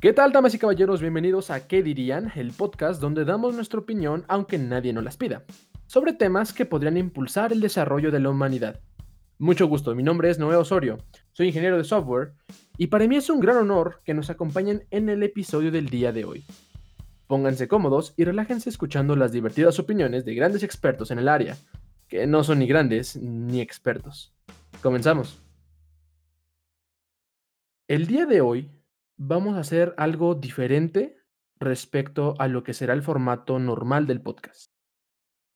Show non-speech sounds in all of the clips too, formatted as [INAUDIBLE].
¿Qué tal, damas y caballeros? Bienvenidos a ¿Qué dirían? El podcast donde damos nuestra opinión, aunque nadie nos las pida, sobre temas que podrían impulsar el desarrollo de la humanidad. Mucho gusto, mi nombre es Noé Osorio, soy ingeniero de software y para mí es un gran honor que nos acompañen en el episodio del día de hoy. Pónganse cómodos y relájense escuchando las divertidas opiniones de grandes expertos en el área, que no son ni grandes ni expertos. Comenzamos. El día de hoy vamos a hacer algo diferente respecto a lo que será el formato normal del podcast.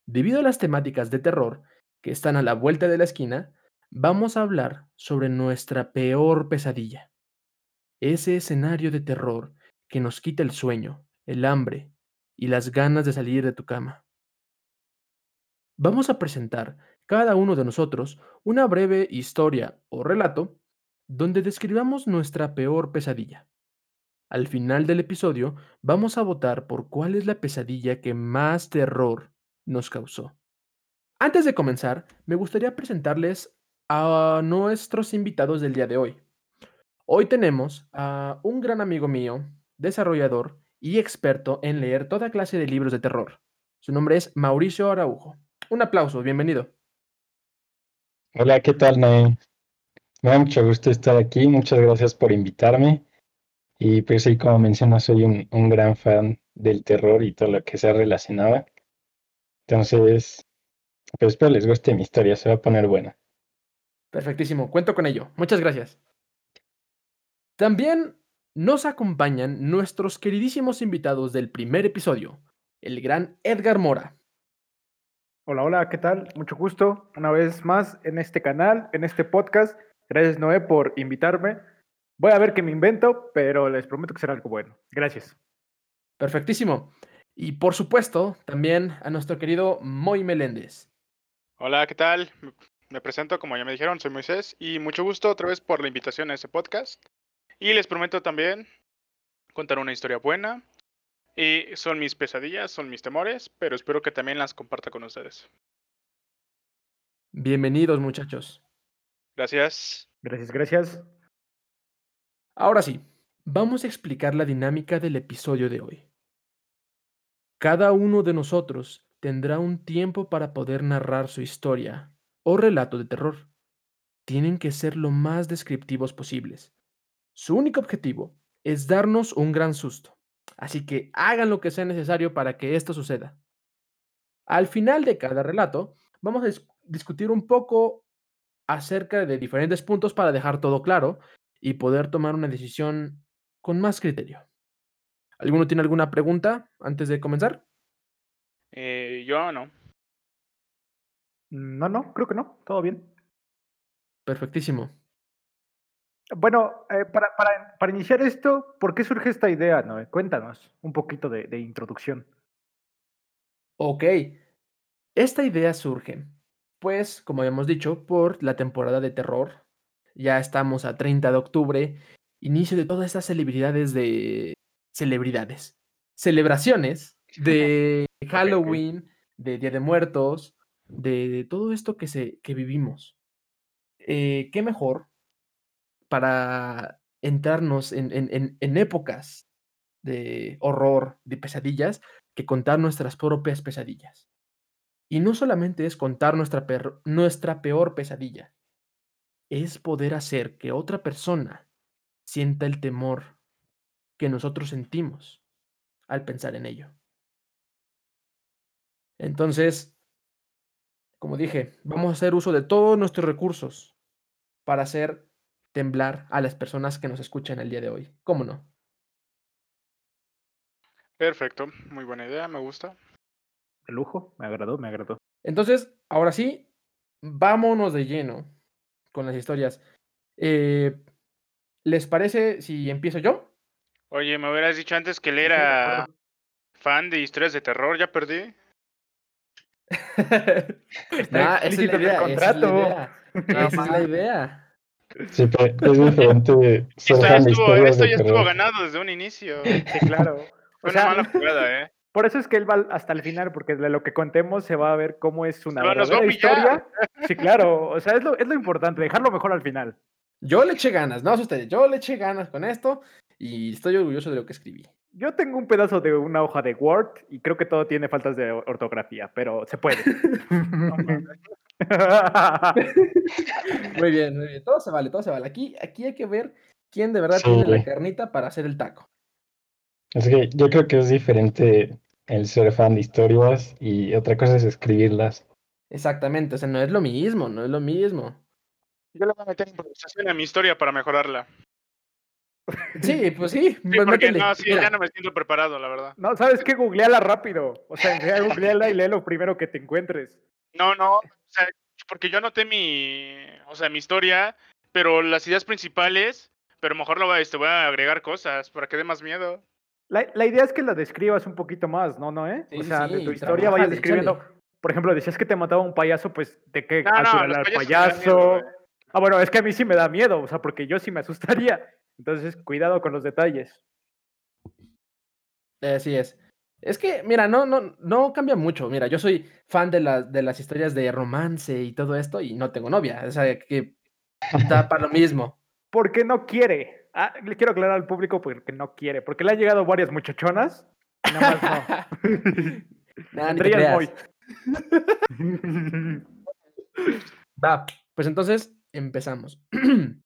Debido a las temáticas de terror que están a la vuelta de la esquina, vamos a hablar sobre nuestra peor pesadilla. Ese escenario de terror que nos quita el sueño, el hambre y las ganas de salir de tu cama. Vamos a presentar cada uno de nosotros una breve historia o relato donde describamos nuestra peor pesadilla. Al final del episodio vamos a votar por cuál es la pesadilla que más terror nos causó. Antes de comenzar, me gustaría presentarles a nuestros invitados del día de hoy. Hoy tenemos a un gran amigo mío, desarrollador y experto en leer toda clase de libros de terror. Su nombre es Mauricio Araujo. Un aplauso, bienvenido. Hola, ¿qué tal, Noé? Me da mucho gusto estar aquí, muchas gracias por invitarme. Y pues sí, como mencionas, soy un, un gran fan del terror y todo lo que se relacionaba. Entonces, pues espero les guste mi historia, se va a poner buena. Perfectísimo, cuento con ello. Muchas gracias. También nos acompañan nuestros queridísimos invitados del primer episodio, el gran Edgar Mora. Hola, hola, ¿qué tal? Mucho gusto una vez más en este canal, en este podcast. Gracias, Noé, por invitarme. Voy a ver qué me invento, pero les prometo que será algo bueno. Gracias. Perfectísimo. Y por supuesto, también a nuestro querido Moy Meléndez. Hola, ¿qué tal? Me- Me presento, como ya me dijeron, soy Moisés y mucho gusto otra vez por la invitación a este podcast. Y les prometo también contar una historia buena. Y son mis pesadillas, son mis temores, pero espero que también las comparta con ustedes. Bienvenidos, muchachos. Gracias. Gracias, gracias. Ahora sí, vamos a explicar la dinámica del episodio de hoy. Cada uno de nosotros tendrá un tiempo para poder narrar su historia o relato de terror. Tienen que ser lo más descriptivos posibles. Su único objetivo es darnos un gran susto. Así que hagan lo que sea necesario para que esto suceda. Al final de cada relato, vamos a dis- discutir un poco acerca de diferentes puntos para dejar todo claro y poder tomar una decisión con más criterio. ¿Alguno tiene alguna pregunta antes de comenzar? Eh, yo no. No, no, creo que no. Todo bien. Perfectísimo. Bueno, eh, para, para, para iniciar esto, ¿por qué surge esta idea, Noé? Cuéntanos un poquito de, de introducción. Ok. Esta idea surge, pues, como habíamos dicho, por la temporada de terror. Ya estamos a 30 de octubre, inicio de todas estas celebridades de... celebridades. Celebraciones de [LAUGHS] Halloween, de Día de Muertos, de, de todo esto que, se, que vivimos. Eh, ¿Qué mejor para entrarnos en, en, en, en épocas de horror, de pesadillas, que contar nuestras propias pesadillas? Y no solamente es contar nuestra, per- nuestra peor pesadilla, es poder hacer que otra persona sienta el temor que nosotros sentimos al pensar en ello. Entonces, como dije, vamos a hacer uso de todos nuestros recursos para hacer temblar a las personas que nos escuchan el día de hoy. ¿Cómo no? Perfecto, muy buena idea, me gusta. De lujo, me agradó, me agradó. Entonces, ahora sí, vámonos de lleno con las historias. Eh, ¿Les parece si empiezo yo? Oye, me hubieras dicho antes que él era fan de historias de terror, ya perdí. [LAUGHS] Está No, esa es la el idea, la contrato. idea. Esa es la idea. Sí, pero es [LAUGHS] diferente Esto ya estuvo, esto ya ganado desde un inicio. Sí, claro. Fue O sea, una mala jugada, ¿eh? Por eso es que él va hasta el final, porque de lo que contemos se va a ver cómo es una verdadera historia. Sí, claro. O sea, es lo, es lo importante, dejarlo mejor al final. Yo le eché ganas, no sé ustedes, yo le eché ganas con esto y estoy orgulloso de lo que escribí. Yo tengo un pedazo de una hoja de Word y creo que todo tiene faltas de ortografía, pero se puede. [LAUGHS] Muy bien, muy bien. Todo se vale, todo se vale. Aquí, aquí hay que ver quién de verdad Sí. tiene la carnita para hacer el taco. Es que yo creo que es diferente el ser fan de historias y otra cosa es escribirlas. Exactamente, o sea, no es lo mismo, no es lo mismo. Yo le voy a meter improvisación a mi historia para mejorarla. Sí, pues sí, Sí, pues porque métele. no, sí, Mira, ya no me siento preparado, la verdad. No, ¿sabes qué? Googleala rápido. O sea, googleala y lee lo primero que te encuentres. No, no, o sea, porque yo anoté mi, o sea, mi historia, pero las ideas principales, pero mejor lo voy, a- este, voy a agregar cosas para que dé más miedo. La, la idea es que la describas un poquito más, ¿no, no, eh? Sí, o sí, sea, de tu historia vayas describiendo. Por ejemplo, decías que te mataba un payaso, pues, ¿de qué No, el payaso? miedo, ah, bueno, es que a mí sí me da miedo, o sea, porque yo sí me asustaría. Entonces, cuidado con los detalles. Así es. Es que, mira, no, no, no cambia mucho. Mira, yo soy fan de las, de las historias de romance y todo esto y no tengo novia. O sea, que da para lo mismo. Porque no quiere. Ah, le quiero aclarar al público porque no quiere. Porque le han llegado varias muchachonas. y Nada más no. [LAUGHS] Nada, ni te. Va, pues entonces empezamos. [CLEARS THROAT]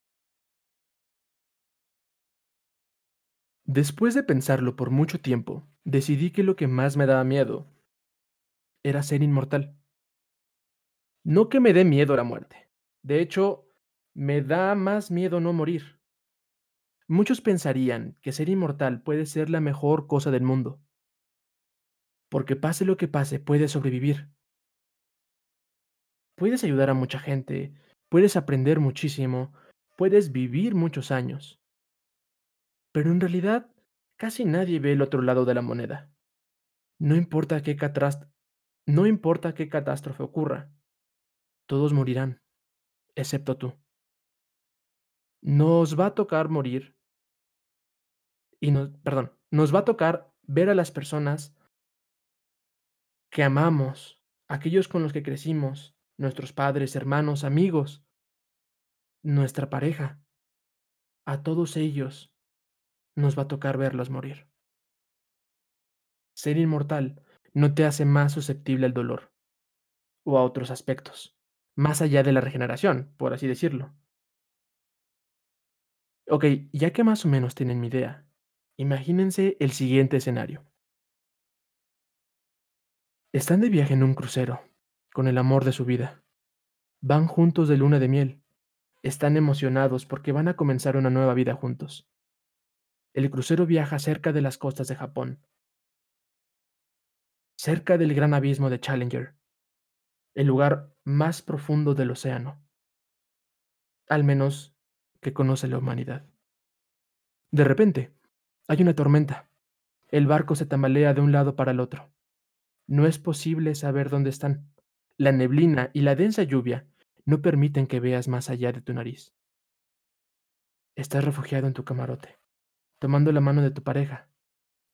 Después de pensarlo por mucho tiempo, decidí que lo que más me daba miedo era ser inmortal. No que me dé miedo la muerte. De hecho, me da más miedo no morir. Muchos pensarían que ser inmortal puede ser la mejor cosa del mundo. Porque pase lo que pase, puedes sobrevivir. Puedes ayudar a mucha gente, puedes aprender muchísimo, puedes vivir muchos años. Pero en realidad, casi nadie ve el otro lado de la moneda. No importa qué no importa qué catástrofe ocurra, todos morirán, excepto tú. Nos va a tocar morir y nos, perdón, nos va a tocar ver a las personas que amamos, aquellos con los que crecimos, nuestros padres, hermanos, amigos, nuestra pareja. A todos ellos nos va a tocar verlos morir. Ser inmortal no te hace más susceptible al dolor o a otros aspectos, más allá de la regeneración, por así decirlo. Ok, ya que más o menos tienen mi idea, imagínense el siguiente escenario. Están de viaje en un crucero, con el amor de su vida. Van juntos de luna de miel. Están emocionados porque van a comenzar una nueva vida juntos. El crucero viaja cerca de las costas de Japón, cerca del gran abismo de Challenger, el lugar más profundo del océano, al menos que conoce la humanidad. De repente, hay una tormenta. El barco se tambalea de un lado para el otro. No es posible saber dónde están. La neblina y la densa lluvia no permiten que veas más allá de tu nariz. Estás refugiado en tu camarote, tomando la mano de tu pareja,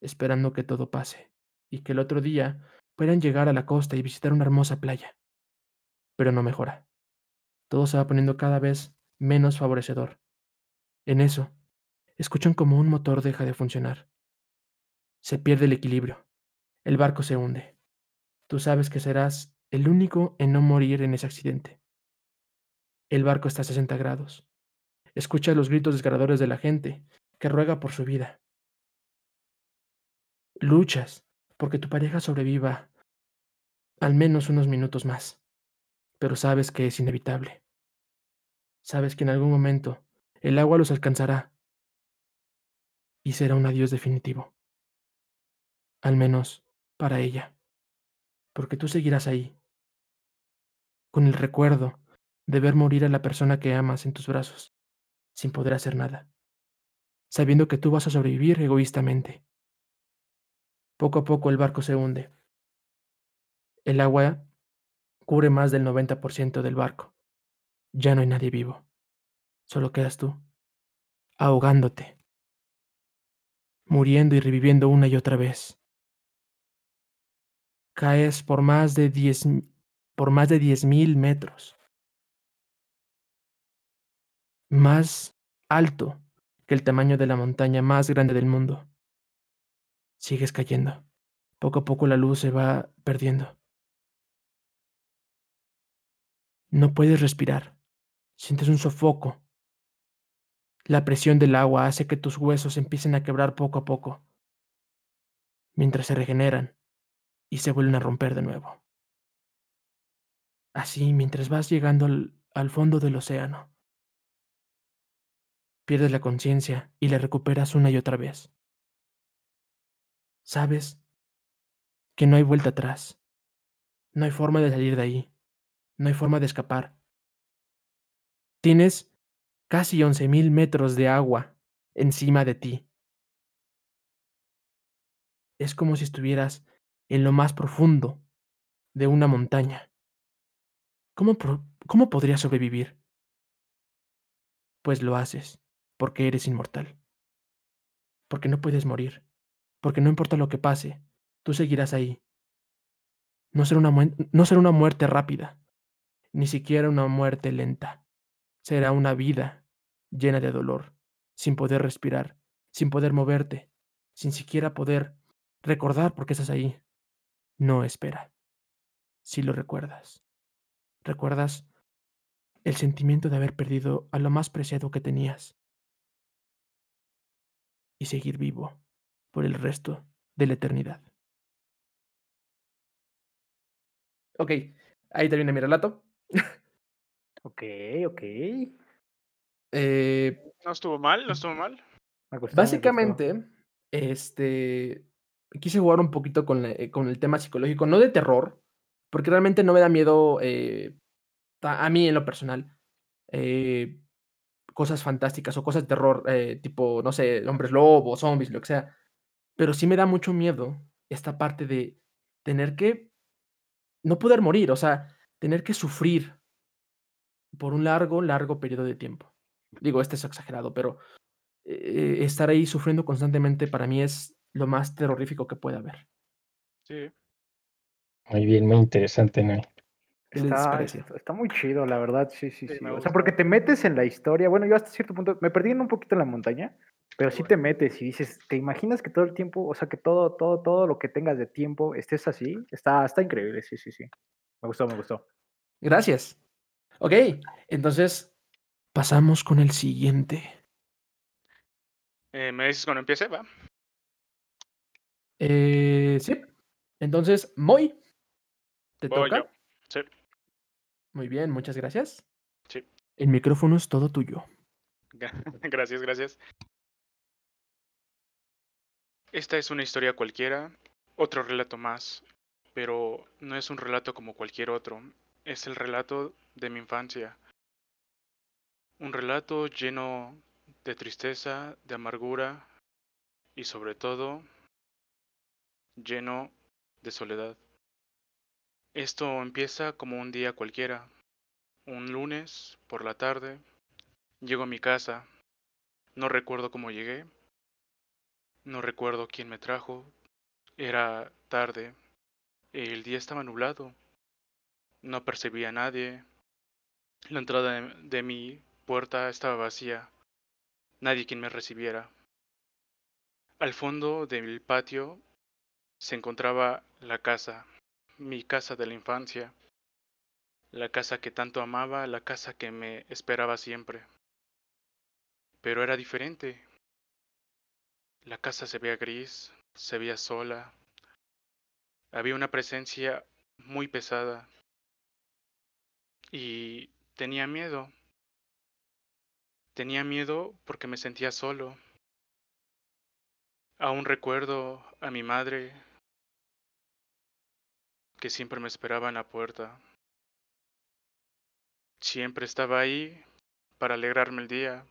esperando que todo pase y que el otro día puedan llegar a la costa y visitar una hermosa playa. Pero no mejora. Todo se va poniendo cada vez menos favorecedor. En eso, escuchan como un motor deja de funcionar. Se pierde el equilibrio. El barco se hunde. Tú sabes que serás el único en no morir en ese accidente. El barco está a 60 grados. Escucha los gritos desgarradores de la gente que ruega por su vida. Luchas porque tu pareja sobreviva al menos unos minutos más, pero sabes que es inevitable. Sabes que en algún momento el agua los alcanzará y será un adiós definitivo. Al menos para ella, porque tú seguirás ahí, con el recuerdo de ver morir a la persona que amas en tus brazos, sin poder hacer nada, sabiendo que tú vas a sobrevivir egoístamente. Poco a poco el barco se hunde. El agua cubre más del 90% del barco. Ya no hay nadie vivo. Solo quedas tú, ahogándote, muriendo y reviviendo una y otra vez. Caes por más de 10 por más de 10.000 metros. Más alto que el tamaño de la montaña más grande del mundo. Sigues cayendo. Poco a poco la luz se va perdiendo. No puedes respirar. Sientes un sofoco. La presión del agua hace que tus huesos empiecen a quebrar poco a poco, mientras se regeneran y se vuelven a romper de nuevo. Así, mientras vas llegando al, fondo del océano, pierdes la conciencia y la recuperas una y otra vez. Sabes que no hay vuelta atrás. No hay forma de salir de ahí. No hay forma de escapar. Tienes casi 11.000 metros de agua encima de ti. Es como si estuvieras en lo más profundo de una montaña. ¿Cómo, cómo podrías sobrevivir? Pues lo haces, porque eres inmortal. Porque no puedes morir. Porque no importa lo que pase, tú seguirás ahí. No será una, no será una muerte rápida, ni siquiera una muerte lenta. Será una vida llena de dolor, sin poder respirar, sin poder moverte, sin siquiera poder recordar por qué estás ahí. No espera. Si lo recuerdas, recuerdas el sentimiento de haber perdido a lo más preciado que tenías y seguir vivo por el resto de la eternidad. Ok, ahí termina mi relato. ok, ok. Eh, no estuvo mal, no estuvo mal. básicamente, este, quise jugar un poquito con, eh, con, el tema psicológico, no de terror, porque realmente no me da miedo eh, a, mí en lo personal. Eh, cosas fantásticas o cosas de terror, eh, tipo, no sé, hombres lobos, zombies, lo que sea. Pero sí me da mucho miedo esta parte de tener que no poder morir, o sea, tener que sufrir por un largo, largo periodo de tiempo. Digo, este es exagerado, pero eh, estar ahí sufriendo constantemente para mí es lo más terrorífico que puede haber. Sí. Muy bien, muy interesante, ¿no? Está, está, muy chido, la verdad, sí, sí, sí. O sea, porque te metes en la historia. Bueno, yo hasta cierto punto me perdí en un poquito en la montaña, pero sí te metes y dices, ¿te imaginas que todo el tiempo, o sea, que todo, todo, todo lo que tengas de tiempo estés así? Está, está increíble, sí, sí, sí. Me gustó, me gustó. Gracias. Ok, entonces pasamos con el siguiente. Eh, ¿Me dices cuando empiece, va? Eh, sí. Entonces, Moy, ¿te toca? Sí. Muy bien, muchas gracias. Sí. El micrófono es todo tuyo. [LAUGHS] Gracias, gracias. Esta es una historia cualquiera, otro relato más, pero no es un relato como cualquier otro, es el relato de mi infancia. Un relato lleno de tristeza, de amargura y sobre todo lleno de soledad. Esto empieza como un día cualquiera. Un lunes, por la tarde, llego a mi casa. No recuerdo cómo llegué. No recuerdo quién me trajo. Era tarde. El día estaba nublado. No percibía a nadie. La entrada de, mi puerta estaba vacía. Nadie quien me recibiera. Al fondo del patio se encontraba la casa mi casa de la infancia, la casa que tanto amaba, la casa que me esperaba siempre. Pero era diferente. La casa se veía gris, se veía sola. Había una presencia muy pesada. Y tenía miedo. Tenía miedo porque me sentía solo. Aún recuerdo a mi madre que siempre me esperaba en la puerta. Siempre estaba ahí para alegrarme el día,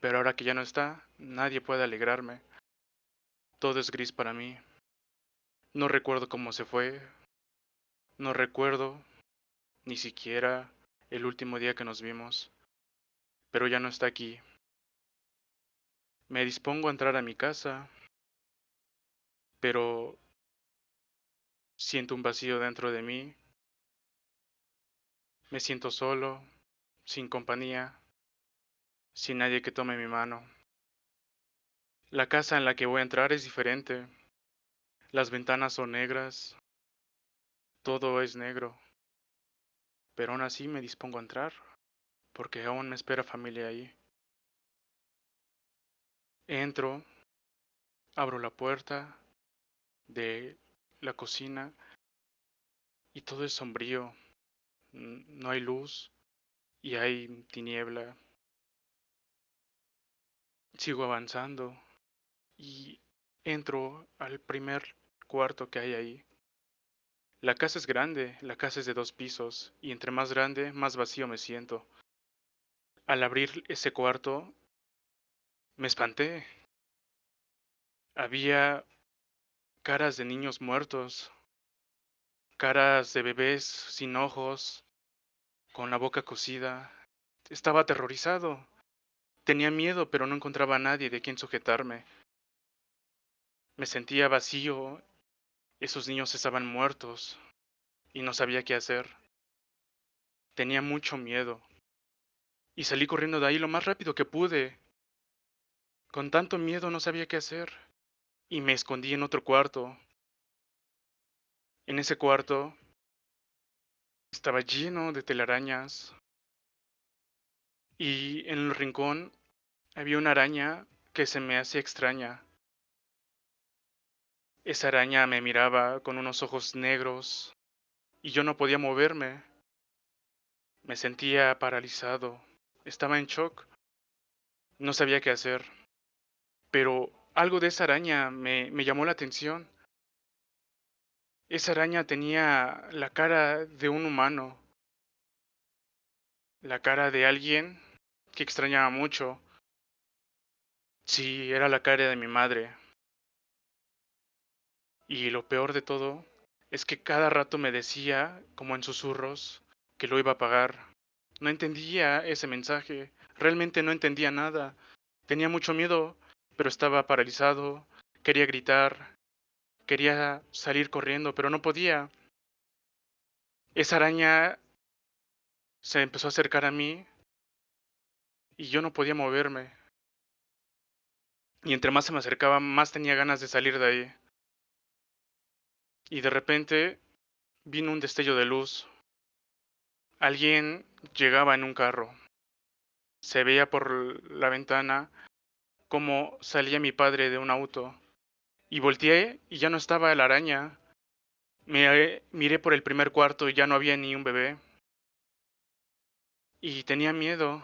pero ahora que ya no está, nadie puede alegrarme. Todo es gris para mí. No recuerdo cómo se fue. No recuerdo ni siquiera el último día que nos vimos, pero ya no está aquí. Me dispongo a entrar a mi casa, pero Siento un vacío dentro de mí. Me siento solo, sin compañía, sin nadie que tome mi mano. La casa en la que voy a entrar es diferente. Las ventanas son negras. Todo es negro. Pero aún así me dispongo a entrar, porque aún me espera familia ahí. Entro, abro la puerta de la cocina y todo es sombrío. No hay luz y hay tiniebla. Sigo avanzando y entro al primer cuarto que hay ahí. La casa es grande, la casa es de dos pisos, y entre más grande, más vacío me siento. Al abrir ese cuarto, me espanté. Había caras de niños muertos, caras de bebés sin ojos, con la boca cocida. Estaba aterrorizado. Tenía miedo, pero no encontraba a nadie de quien sujetarme. Me sentía vacío. Esos niños estaban muertos y no sabía qué hacer. Tenía mucho miedo. Y salí corriendo de ahí lo más rápido que pude. Con tanto miedo no sabía qué hacer. Y me escondí en otro cuarto. En ese cuarto estaba lleno de telarañas. Y en el rincón había una araña que se me hacía extraña. Esa araña me miraba con unos ojos negros y yo no podía moverme. Me sentía paralizado, estaba en shock, no sabía qué hacer. Pero algo de esa araña me, llamó la atención. Esa araña tenía la cara de un humano, la cara de alguien que extrañaba mucho. Sí, era la cara de mi madre. Y lo peor de todo es que cada rato me decía, como en susurros, que lo iba a pagar. No entendía ese mensaje, realmente no entendía nada. Tenía mucho miedo, pero estaba paralizado, quería gritar, quería salir corriendo, pero no podía. Esa araña se empezó a acercar a mí y yo no podía moverme. Y entre más se me acercaba, más tenía ganas de salir de ahí. Y de repente vino un destello de luz. Alguien llegaba en un carro. Se veía por la ventana cómo salía mi padre de un auto. Y volteé y ya no estaba la araña. Me miré por el primer cuarto y ya no había ni un bebé. Y tenía miedo.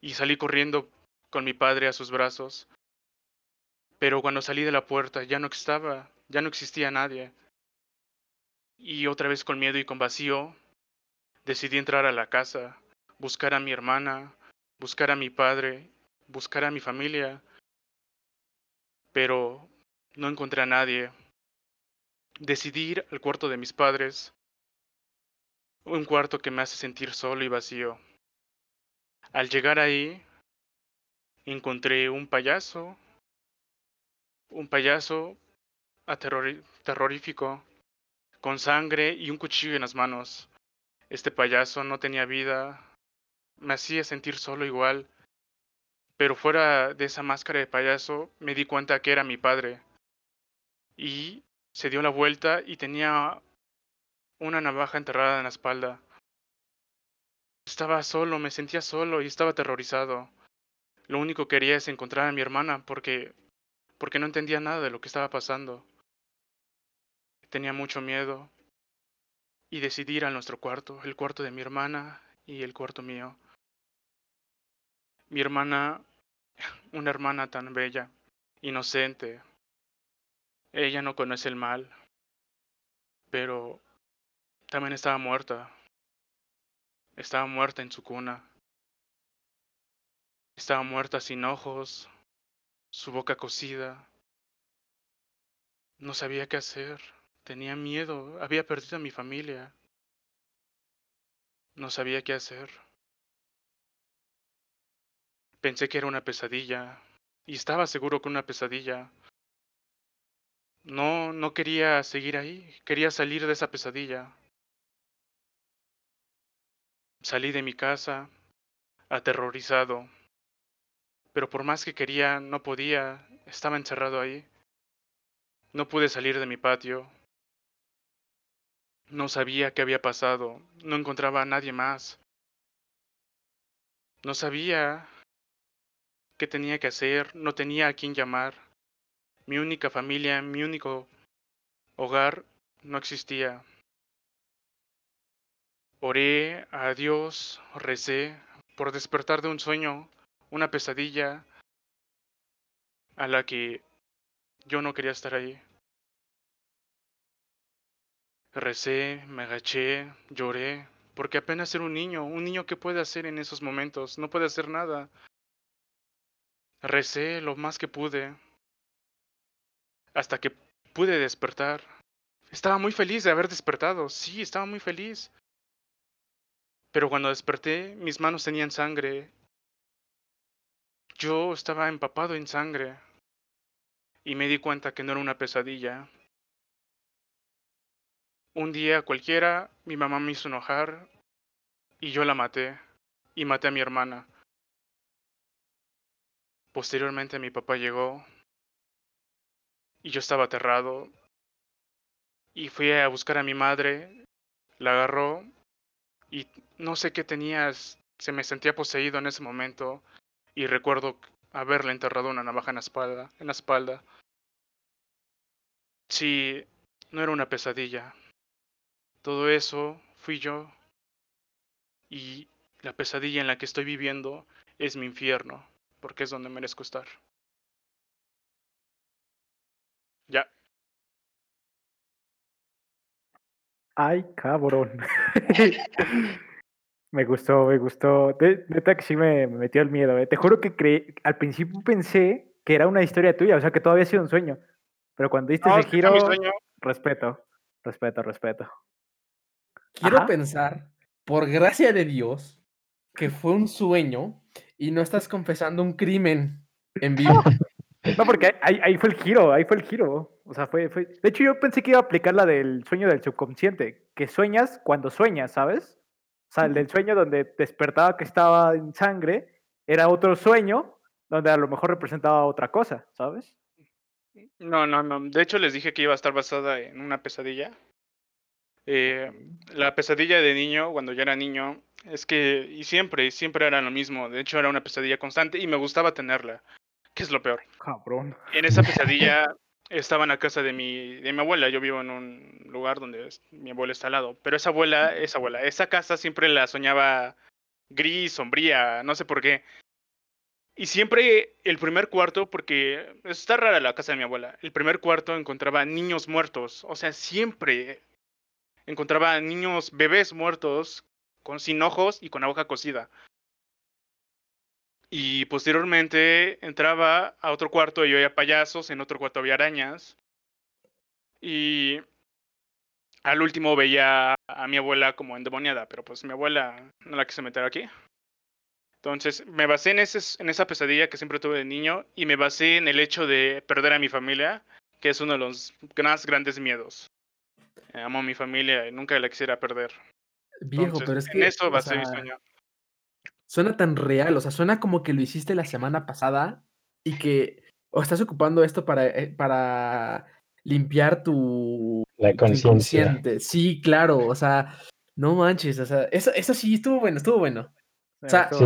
Y salí corriendo con mi padre a sus brazos. Pero cuando salí de la puerta ya no estaba, ya no existía nadie. Y otra vez con miedo y con vacío, decidí entrar a la casa, buscar a mi hermana, buscar a mi padre, buscar a mi familia, pero no encontré a nadie. Decidí ir al cuarto de mis padres, un cuarto que me hace sentir solo y vacío. Al llegar ahí, encontré un payaso, un payaso terrorífico con sangre y un cuchillo en las manos. Este payaso no tenía vida, me hacía sentir solo igual, pero fuera de esa máscara de payaso me di cuenta que era mi padre. Y se dio la vuelta y tenía una navaja enterrada en la espalda. Estaba solo, me sentía solo y estaba aterrorizado. Lo único que quería es encontrar a mi hermana porque porque no entendía nada de lo que estaba pasando. Tenía mucho miedo y decidí ir a nuestro cuarto, el cuarto de mi hermana y el cuarto mío. Mi hermana, [LAUGHS] una hermana tan bella, inocente. Ella no conoce el mal, pero también estaba muerta. Estaba muerta en su cuna. Estaba muerta sin ojos, su boca cocida. No sabía qué hacer. Tenía miedo, había perdido a mi familia. No sabía qué hacer. Pensé que era una pesadilla y estaba seguro que una pesadilla. No, no quería seguir ahí, quería salir de esa pesadilla. Salí de mi casa, aterrorizado, pero por más que quería, no podía, estaba encerrado ahí. No pude salir de mi patio. No sabía qué había pasado, no encontraba a nadie más. No sabía qué tenía que hacer, no tenía a quién llamar. Mi única familia, mi único hogar no existía. Oré a Dios, recé por despertar de un sueño, una pesadilla a la que yo no quería estar ahí. Recé, me agaché, lloré, porque apenas era un niño, un niño que puede hacer en esos momentos, no puede hacer nada. Recé lo más que pude, hasta que pude despertar. Estaba muy feliz de haber despertado, sí, estaba muy feliz. Pero cuando desperté, mis manos tenían sangre. Yo estaba empapado en sangre. Y me di cuenta que no era una pesadilla. Un día cualquiera, mi mamá me hizo enojar y yo la maté. Y maté a mi hermana. Posteriormente mi papá llegó y yo estaba aterrado. Y fui a buscar a mi madre, la agarró y no sé qué tenías, se me sentía poseído en ese momento y recuerdo haberle enterrado una navaja en la espalda, en la espalda. Sí, no era una pesadilla. Todo eso fui yo. Y la pesadilla en la que estoy viviendo es mi infierno, porque es donde merezco estar. Ya. Ay, cabrón. [LAUGHS] me gustó, me gustó. Neta que sí me, me metió el miedo. eh. Te juro que creí, al principio pensé que era una historia tuya, o sea que todo había sido un sueño. Pero cuando diste No, ese giro, respeto, respeto, respeto. Quiero Ajá. pensar, por gracia de Dios, que fue un sueño y no estás confesando un crimen en vivo. [LAUGHS] No, porque ahí, ahí fue el giro, ahí fue el giro. O sea, fue, fue. De hecho, yo pensé que iba a aplicar la del sueño del subconsciente, que sueñas cuando sueñas, ¿sabes? O sea, el del sueño donde despertaba que estaba en sangre, era otro sueño donde a lo mejor representaba otra cosa, ¿sabes? No, no, no. De hecho, les dije que iba a estar basada en una pesadilla. Eh, la pesadilla de niño, cuando yo era niño, es que, y siempre, siempre era lo mismo. De hecho, era una pesadilla constante y me gustaba tenerla. ¿Qué es lo peor? Cabrón. En esa pesadilla [LAUGHS] estaba en la casa de mi, de mi abuela. Yo vivo en un lugar donde es- mi abuela está al lado. Pero esa abuela, esa abuela, esa casa siempre la soñaba gris, sombría, no sé por qué. Y siempre el primer cuarto, porque está rara la casa de mi abuela, el primer cuarto encontraba niños muertos. O sea, siempre encontraba niños, bebés muertos, con, sin ojos y con boca cocida. Y posteriormente entraba a otro cuarto y había payasos, en otro cuarto había arañas. Y al último veía a mi abuela como endemoniada, pero pues mi abuela no la quise meter aquí. Entonces me basé en, en esa pesadilla que siempre tuve de niño y me basé en el hecho de perder a mi familia, que es uno de los más grandes miedos. Amo a mi familia y nunca la quisiera perder. Viejo, Entonces, pero es en que eso o basé mi sea, sueño. suena tan real, o sea, suena como que lo hiciste la semana pasada y que o estás ocupando esto para, eh, para limpiar tu, La conciencia. inconsciente. Sí, claro, o sea, no manches, o sea, eso, eso sí estuvo bueno, estuvo bueno. O sea, sí.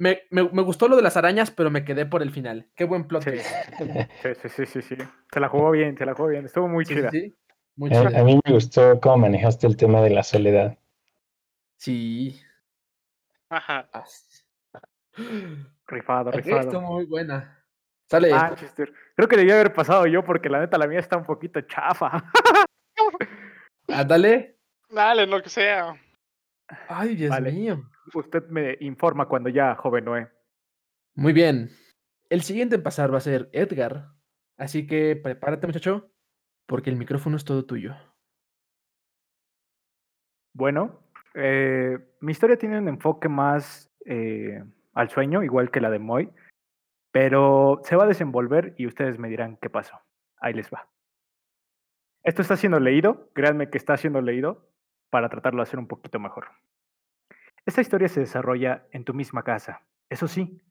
Me, me- me gustó lo de las arañas, pero me quedé por el final. Qué buen plot Sí. [LAUGHS] Sí, sí, sí, sí, sí. Se la jugó bien, se la jugó bien. Estuvo muy sí, chida. sí. A, mí me gustó cómo manejaste el tema de la soledad. Sí. Ajá. Ah, [GASPS] Rifado, rifado. estuvo muy buena. Sale. Manchester. Creo que debía haber pasado yo porque la neta la mía está un poquito chafa. [LAUGHS] Ándale. Dale, lo que sea. Ay, Dios Vale. mío. Usted me informa cuando ya, joven Noé. Muy bien. El siguiente en pasar va a ser Edgar. Así que prepárate, muchacho, porque el micrófono es todo tuyo. Bueno, eh, mi historia tiene un enfoque más eh, al sueño, igual que la de Moy, pero se va a desenvolver y ustedes me dirán qué pasó. Ahí les va. Esto está siendo leído, créanme que está siendo leído para tratarlo de hacer un poquito mejor. Esta historia se desarrolla en tu misma casa. Eso sí,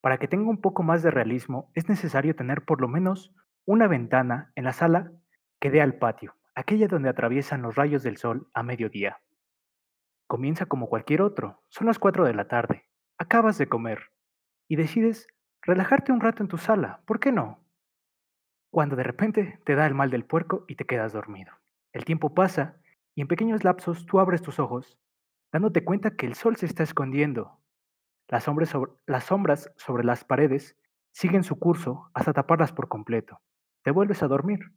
Para que tenga un poco más de realismo, es necesario tener por lo menos una ventana en la sala que dé al patio, aquella donde atraviesan los rayos del sol a mediodía. Comienza como cualquier otro, son las 4 de la tarde, acabas de comer y decides relajarte un rato en tu sala, ¿por qué no? Cuando de repente te da el mal del puerco y te quedas dormido. El tiempo pasa y en pequeños lapsos tú abres tus ojos, dándote cuenta que el sol se está escondiendo. Las, sombras sobre, las sombras sobre las paredes siguen su curso hasta taparlas por completo. Te vuelves a dormir.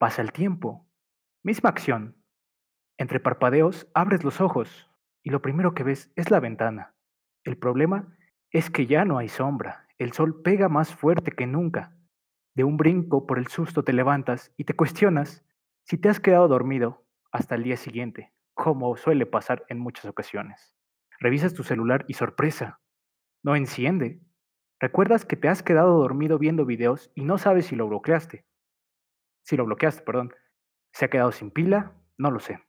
Pasa el tiempo. Misma acción. Entre parpadeos abres los ojos y lo primero que ves es la ventana. El problema es que ya no hay sombra. El sol pega más fuerte que nunca. De un brinco por el susto te levantas y te cuestionas si te has quedado dormido hasta el día siguiente, como suele pasar en muchas ocasiones. Revisas tu celular y sorpresa, no enciende. Recuerdas que te has quedado dormido viendo videos y no sabes si lo bloqueaste. Si lo bloqueaste, perdón. ¿Se ha quedado sin pila? No lo sé.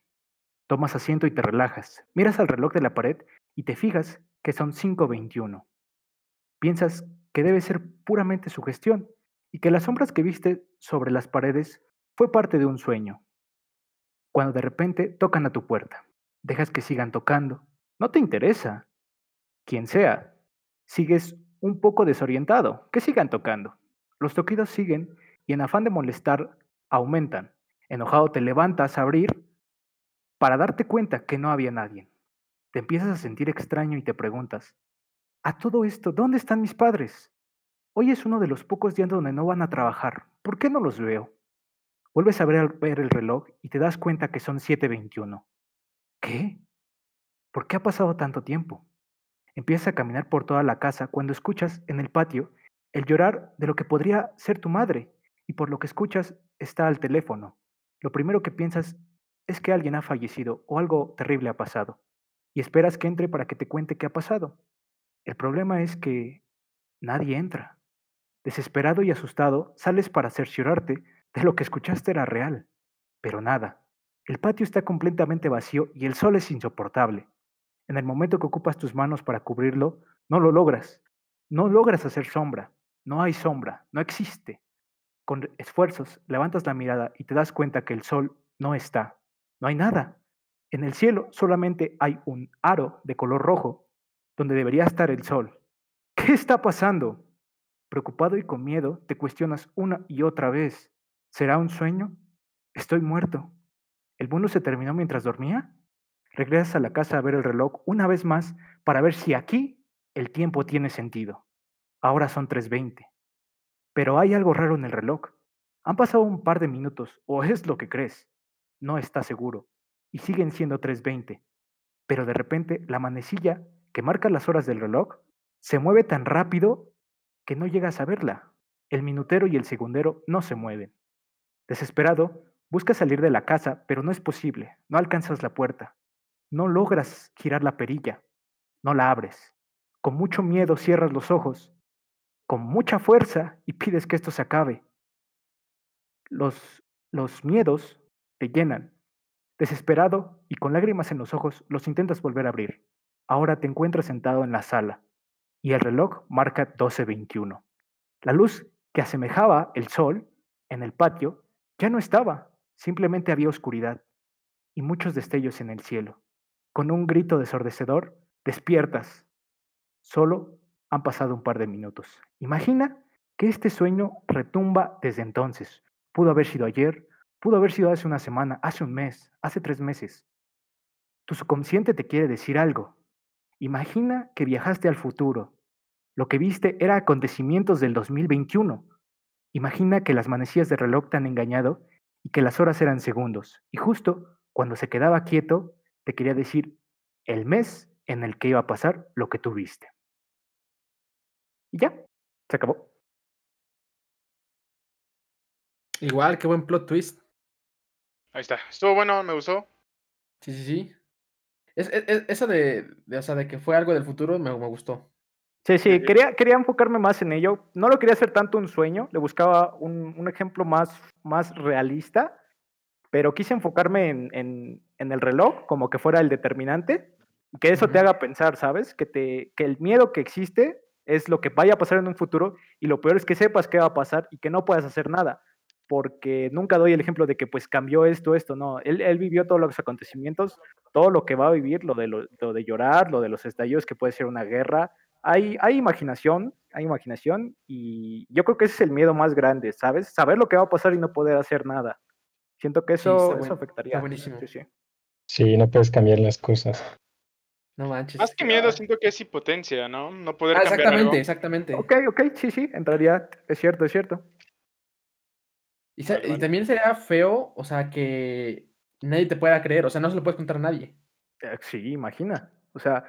Tomas asiento y te relajas. Miras al reloj de la pared y te fijas que son 5.21. Piensas que debe ser puramente su gestión y que las sombras que viste sobre las paredes fue parte de un sueño. Cuando de repente tocan a tu puerta, dejas que sigan tocando. No te interesa. Quien sea, sigues un poco desorientado. Que sigan tocando. Los toquidos siguen y en afán de molestar aumentan. Enojado te levantas a abrir para darte cuenta que no había nadie. Te empiezas a sentir extraño y te preguntas, a todo esto, ¿dónde están mis padres? Hoy es uno de los pocos días donde no van a trabajar. ¿Por qué no los veo? Vuelves a ver, el reloj y te das cuenta que son 7.21. ¿Qué? ¿Por qué ha pasado tanto tiempo? Empiezas a caminar por toda la casa cuando escuchas en el patio el llorar de lo que podría ser tu madre y por lo que escuchas está al teléfono. Lo primero que piensas es que alguien ha fallecido o algo terrible ha pasado y esperas que entre para que te cuente qué ha pasado. El problema es que nadie entra. Desesperado y asustado, sales para cerciorarte de lo que escuchaste era real, pero nada. El patio está completamente vacío y el sol es insoportable. En el momento que ocupas tus manos para cubrirlo, no lo logras. No logras hacer sombra. No hay sombra. No existe. Con esfuerzos levantas la mirada y te das cuenta que el sol no está. No hay nada. En el cielo solamente hay un aro de color rojo donde debería estar el sol. [LAUGHS] ¿Qué está pasando? Preocupado y con miedo, te cuestionas una y otra vez. ¿Será un sueño? Estoy muerto. ¿El mundo se terminó mientras dormía? Regresas a la casa a ver el reloj una vez más para ver si aquí el tiempo tiene sentido. Ahora son 3.20. Pero hay algo raro en el reloj. Han pasado un par de minutos, o es lo que crees. No está seguro. Y siguen siendo 3.20. Pero de repente la manecilla que marca las horas del reloj se mueve tan rápido que no llegas a verla. El minutero y el segundero no se mueven. Desesperado, buscas salir de la casa, pero no es posible. No alcanzas la puerta. No logras girar la perilla, no la abres. Con mucho miedo cierras los ojos, con mucha fuerza y pides que esto se acabe. Los, los miedos te llenan. Desesperado y con lágrimas en los ojos, los intentas volver a abrir. Ahora te encuentras sentado en la sala y el reloj marca 12.21. La luz que asemejaba el sol en el patio ya no estaba, simplemente había oscuridad y muchos destellos en el cielo. Con un grito desordecedor, despiertas. Solo han pasado un par de minutos. Imagina que este sueño retumba desde entonces. Pudo haber sido ayer, pudo haber sido hace una semana, hace un mes, hace tres meses. Tu subconsciente te quiere decir algo. Imagina que viajaste al futuro. Lo que viste era acontecimientos del 2021. Imagina que las manecillas de reloj te han engañado y que las horas eran segundos. Y justo cuando se quedaba quieto, te quería decir el mes en el que iba a pasar lo que tú viste. Y ya, se acabó. Igual, qué buen plot twist. Ahí está. Estuvo bueno, me gustó. Sí, sí, sí. Es, es- es- eso de, de, o sea, de que fue algo del futuro me, me gustó. Sí, sí, Sí. quería, quería enfocarme más en ello. No lo quería hacer tanto un sueño, le buscaba un, un ejemplo más, más realista, pero quise enfocarme en, en- en el reloj como que fuera el determinante que eso te Ujú. haga pensar, ¿sabes? Que, te, que el miedo que existe es lo que vaya a pasar en un futuro y lo peor es que sepas qué va a pasar y que no puedas hacer nada, porque nunca doy el ejemplo de que pues cambió esto, esto, no, él, él vivió todos los acontecimientos, todo lo que va a vivir, lo de, lo, lo de llorar, lo de los estallidos que puede ser una guerra, hay, hay imaginación, hay imaginación y yo creo que ese es el miedo más grande, ¿sabes? Saber lo que va a pasar y no poder hacer nada. Siento que Sí, eso, está eso buen- afectaría. está buenísimo. Sí, sí. Sí, no puedes cambiar las cosas. No manches. Más que miedo, ah. siento que es impotencia, ¿no? No poder Ah, cambiar exactamente, algo. exactamente. Ok, ok, sí, sí, en realidad es cierto, es cierto. Y, Vale, también sería feo, o sea, que nadie te pueda creer, o sea, no se lo puedes contar a nadie. Eh, Sí, imagina. O sea,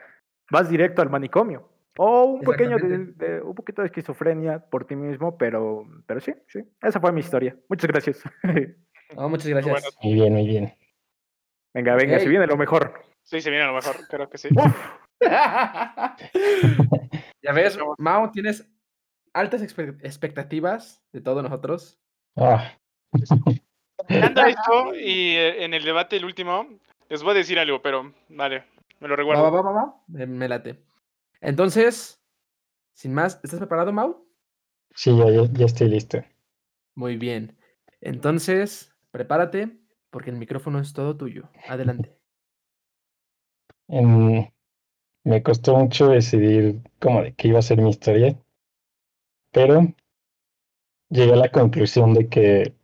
vas directo al manicomio. O un pequeño de, un poquito de esquizofrenia por ti mismo, pero, pero sí, sí. Esa fue mi historia. Muchas gracias. [LAUGHS] No, muchas gracias. Muy bien, muy bien. venga, venga, se Ok. viene lo mejor. Sí, se viene a lo mejor, creo que sí. [LAUGHS] ya ves. Mao, tienes altas expe- expectativas de todos nosotros. Ah, esto y eh, en el debate, el último, les voy a decir algo, pero vale, me lo recuerdo. va, va, va, va. Me, me late. Entonces, sin más, ¿estás preparado, Mau? sí, ya, ya- ya estoy listo. Muy bien. Entonces, prepárate, porque el micrófono es todo tuyo. Adelante. En- me costó mucho decidir cómo de qué iba a ser mi historia, pero llegué a la conclusión de que,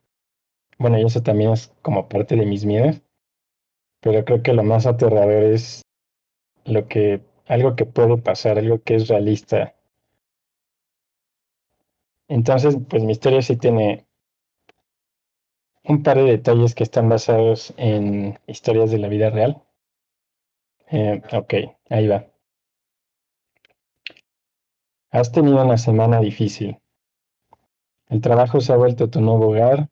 bueno, y eso también es como parte de mis miedos, pero creo que lo más aterrador es lo que, algo que puede pasar, algo que es realista. Entonces, pues mi historia sí tiene un par de detalles que están basados en historias de la vida real. Eh, ok, ahí va. Has tenido una semana difícil. El trabajo se ha vuelto tu nuevo hogar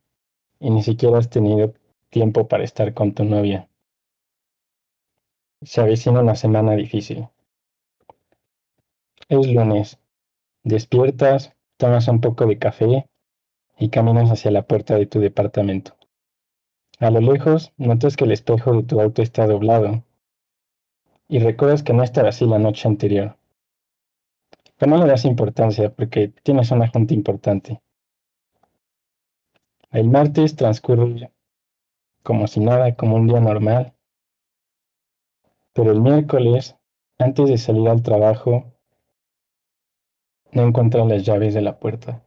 y ni siquiera has tenido tiempo para estar con tu novia. Se avecina una semana difícil. Es lunes. Despiertas, tomas un poco de café y caminas hacia la puerta de tu departamento. A lo lejos notas que el espejo de tu auto está doblado y recuerdas que no estaba así la noche anterior. Pero no le das importancia porque tienes una junta importante. El martes transcurre como si nada, como un día normal. Pero el miércoles, antes de salir al trabajo, no encuentras las llaves de la puerta.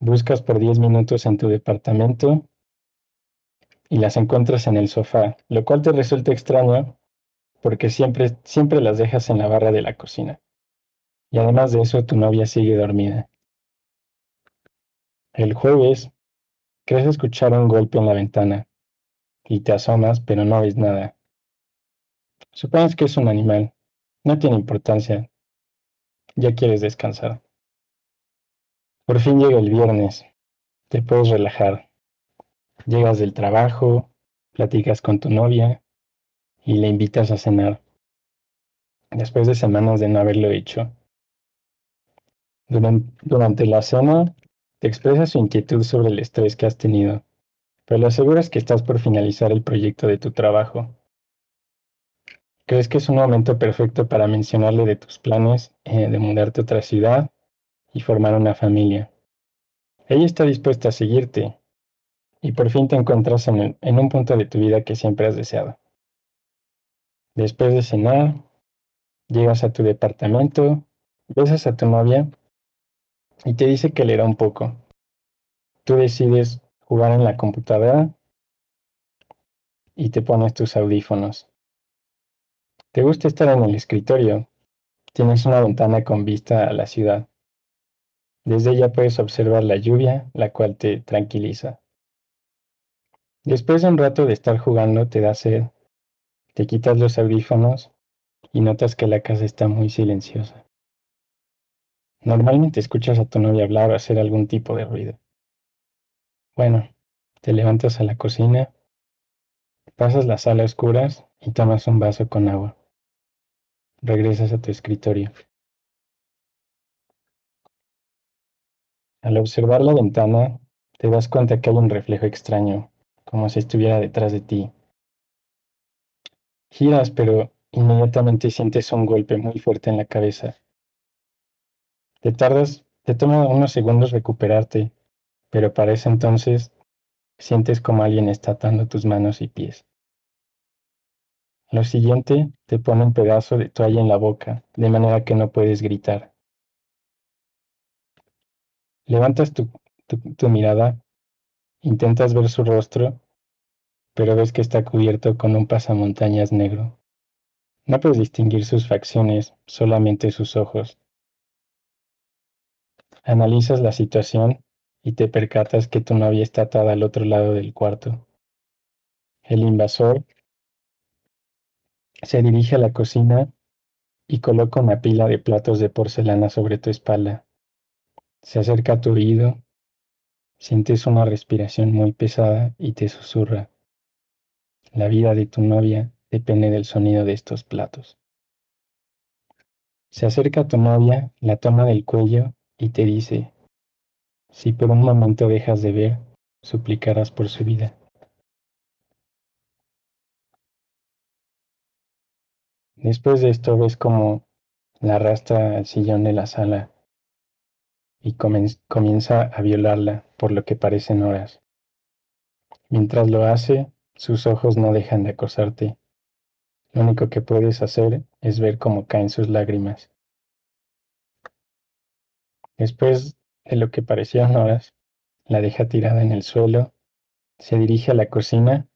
Buscas por 10 minutos en tu departamento y las encuentras en el sofá, lo cual te resulta extraño porque siempre, siempre las dejas en la barra de la cocina. Y además de eso, tu novia sigue dormida. El jueves, crees escuchar un golpe en la ventana y te asomas, pero no ves nada. Supones que es un animal. No tiene importancia. Ya quieres descansar. Por fin llega el viernes. Te puedes relajar. Llegas del trabajo, platicas con tu novia y le invitas a cenar. Después de semanas de no haberlo hecho. Duran- Durante la cena, te expresa su inquietud sobre el estrés que has tenido, pero le aseguras que estás por finalizar el proyecto de tu trabajo. ¿Crees que es un momento perfecto para mencionarle de tus planes eh, de mudarte a otra ciudad y formar una familia? Ella está dispuesta a seguirte y por fin te encuentras en un punto de tu vida que siempre has deseado. Después de cenar, llegas a tu departamento, besas a tu novia y te dice que leerá un poco. Tú decides jugar en la computadora y te pones tus audífonos. ¿Te gusta estar en el escritorio? Tienes una ventana con vista a la ciudad. Desde ella puedes observar la lluvia, la cual te tranquiliza. Después de un rato de estar jugando, te da sed, te quitas los audífonos y notas que la casa está muy silenciosa. Normalmente escuchas a tu novia hablar o hacer algún tipo de ruido. Bueno, te levantas a la cocina, pasas la sala a oscuras y tomas un vaso con agua. Regresas a tu escritorio. Al observar la ventana, te das cuenta que hay un reflejo extraño, como si estuviera detrás de ti. Giras, pero inmediatamente sientes un golpe muy fuerte en la cabeza. Te tardas, te toma unos segundos recuperarte, pero para ese entonces sientes como alguien está atando tus manos y pies. Lo siguiente, te pone un pedazo de toalla en la boca, de manera que no puedes gritar. Levantas tu, tu mirada, intentas ver su rostro, pero ves que está cubierto con un pasamontañas negro. No puedes distinguir sus facciones, solamente sus ojos. Analizas la situación y te percatas que tu novia está atada al otro lado del cuarto. El invasor se dirige a la cocina y coloca una pila de platos de porcelana sobre tu espalda. Se acerca a tu oído, sientes una respiración muy pesada y te susurra. La vida de tu novia depende del sonido de estos platos. Se acerca a tu novia, la toma del cuello y te dice, si por un momento dejas de ver, suplicarás por su vida. Después de esto ves como la arrastra al sillón de la sala y comienza a violarla por lo que parecen horas. Mientras lo hace, sus ojos no dejan de acosarte lo único que puedes hacer es ver cómo caen sus lágrimas. Después de lo que parecían horas, la deja tirada en el suelo, se dirige a la cocina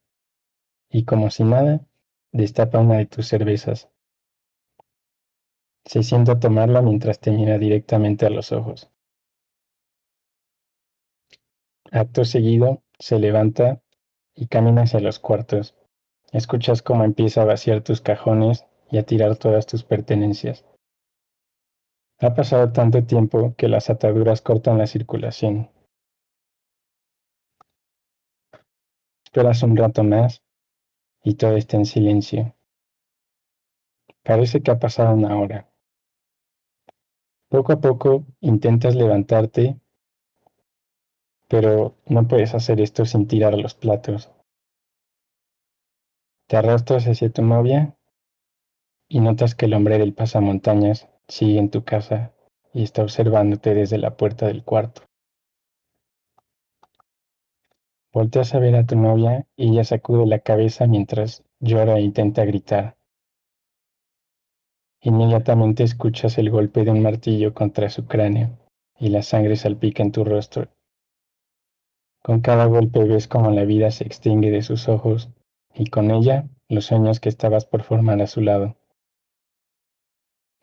y como si nada, destapa una de tus cervezas. Se sienta a tomarla mientras te mira directamente a los ojos. Acto seguido, se levanta y camina hacia los cuartos. Escuchas cómo empieza a vaciar tus cajones y a tirar todas tus pertenencias. Ha pasado tanto tiempo que las ataduras cortan la circulación. Esperas un rato más y todo está en silencio. Parece que ha pasado una hora. Poco a poco intentas levantarte, pero no puedes hacer esto sin tirar los platos. Te arrastras hacia tu novia y notas que el hombre del pasamontañas sigue en tu casa y está observándote desde la puerta del cuarto. Volteas a ver a tu novia y ella sacude la cabeza mientras llora e intenta gritar. Inmediatamente escuchas el golpe de un martillo contra su cráneo y la sangre salpica en tu rostro. Con cada golpe ves como la vida se extingue de sus ojos y con ella los sueños que estabas por formar a su lado.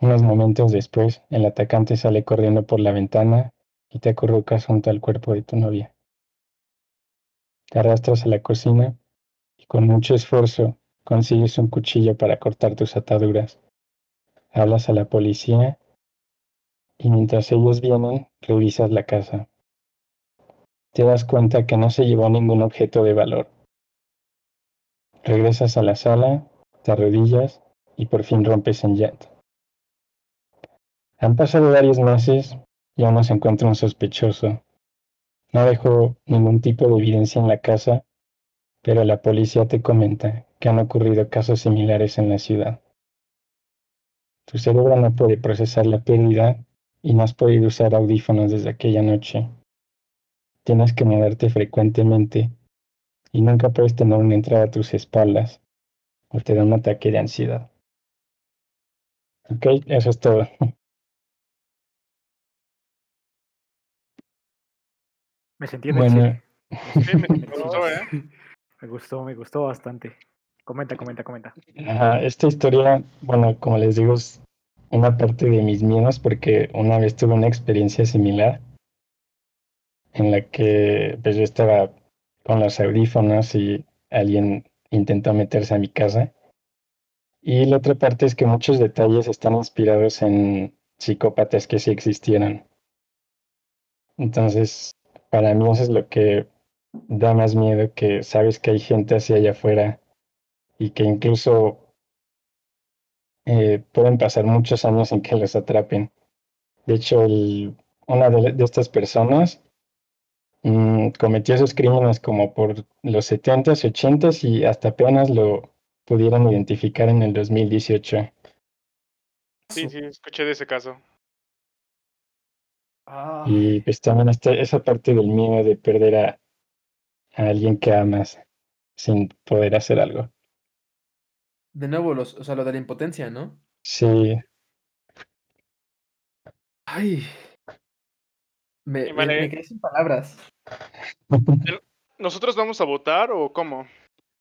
Unos momentos después, el atacante sale corriendo por la ventana y te acurrucas junto al cuerpo de tu novia. Te arrastras a la cocina y con mucho esfuerzo consigues un cuchillo para cortar tus ataduras. Hablas a la policía y mientras ellos vienen, revisas la casa. Te das cuenta que no se llevó ningún objeto de valor Regresas a la sala, te arrodillas y por fin rompes en llanto. Han pasado varios meses y aún no se encuentra un sospechoso. No dejó ningún tipo de evidencia en la casa, pero la policía te comenta que han ocurrido casos similares en la ciudad. Tu cerebro no puede procesar la pérdida y no has podido usar audífonos desde aquella noche. Tienes que moverte frecuentemente y nunca puedes tener una entrada a tus espaldas o te da un ataque de ansiedad. Ok, eso es todo. [LAUGHS] Me sentí en Bueno, Sí, me [LAUGHS] gustó, ¿eh? Me gustó, me gustó bastante. Comenta, comenta, comenta. ajá, esta historia, bueno, como les digo, es una parte de mis miedos porque una vez tuve una experiencia similar en la que pues yo estaba con los audífonos y alguien intentó meterse a mi casa. Y la otra parte es que muchos detalles están inspirados en psicópatas que sí existieron. Entonces, para mí eso es lo que da más miedo, que sabes que hay gente hacia allá afuera y que incluso eh, pueden pasar muchos años en que los atrapen. De hecho, el, una de, de estas personas Mm, cometió esos crímenes como por los 70s, 80s y hasta apenas lo pudieron identificar en el 2018. Sí, sí, escuché de ese caso. Ah, Y pues también está esa parte del miedo de perder a, a alguien que amas sin poder hacer algo. de nuevo, los, o sea, lo de la impotencia, ¿no? Sí, Ay. Me, vale. me quedé sin palabras. ¿Nosotros vamos a votar o cómo?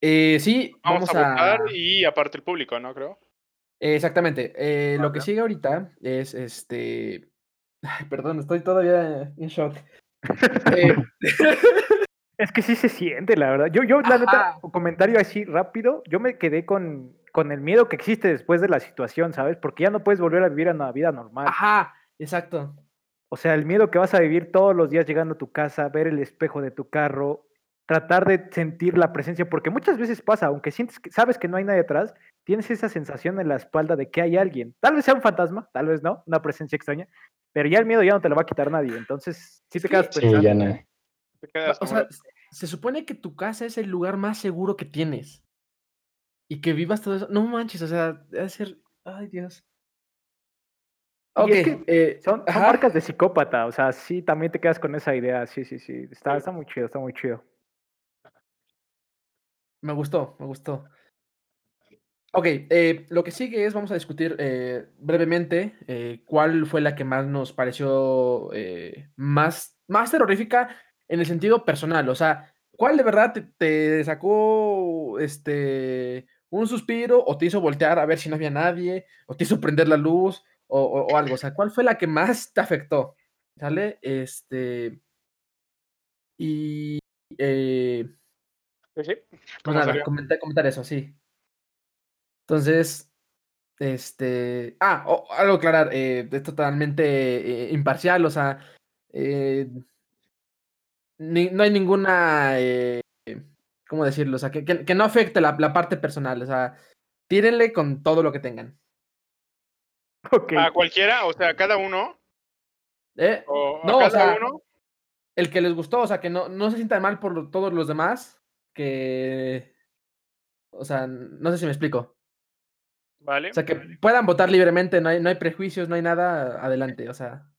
Eh, sí, Vamos, vamos, a, votar a. y aparte el público, ¿no? Creo. Eh, Exactamente. eh, lo que sigue ahorita es este. Ay, perdón, estoy todavía en shock. Eh, [LAUGHS] Es que sí se siente, la verdad. Yo, yo, la neta, Ajá. comentario así rápido, yo me quedé con, con el miedo que existe después de la situación, ¿sabes? Porque ya no puedes volver a vivir una vida normal. Ajá, exacto. O sea, el miedo que vas a vivir todos los días llegando a tu casa, ver el espejo de tu carro, tratar de sentir la presencia, porque muchas veces pasa, aunque sientes que, sabes que no hay nadie atrás, tienes esa sensación en la espalda de que hay alguien. Tal vez sea un fantasma, tal vez no, una presencia extraña, pero ya el miedo ya no te lo va a quitar nadie. Entonces, sí te quedas sí, pensando. ya no. Te quedas O sea, se supone que tu casa es el lugar más seguro que tienes. Y que vivas todo eso. No manches, o sea, debe ser. Ay, Dios. Ok, es que eh, Son, marcas de psicópata, o sea, sí, también te quedas con esa idea, sí, sí, sí, está, está muy chido, está muy chido. Me gustó, me gustó. Ok, eh, lo que sigue es, vamos a discutir eh, brevemente eh, cuál fue la que más nos pareció más, más terrorífica en el sentido personal. O sea, ¿cuál de verdad te, te sacó este, un suspiro o te hizo voltear a ver si no había nadie o te hizo prender la luz o, o- o algo? O sea, ¿cuál fue la que más te afectó? ¿Sale? Este... Y... eh, Sí, sí. pues ¿Cómo nada, comentar, comentar eso, sí. Entonces, este. Ah, o- algo aclarar, eh, es totalmente eh, imparcial, o sea, eh, ni- no hay ninguna. ¿cómo decirlo? O sea, que, que- que no afecte la, la parte personal, o sea, tírenle con todo lo que tengan. [LAUGHS] Ok, A cualquiera, o sea, a cada uno. ¿eh? O a No, o cada sea, uno. el que les gustó, o sea, que no, no se sientan mal por todos los demás, que. O sea, no sé si me explico. Vale. O sea, que puedan votar libremente, no hay, no hay prejuicios, no hay nada, adelante, o sea,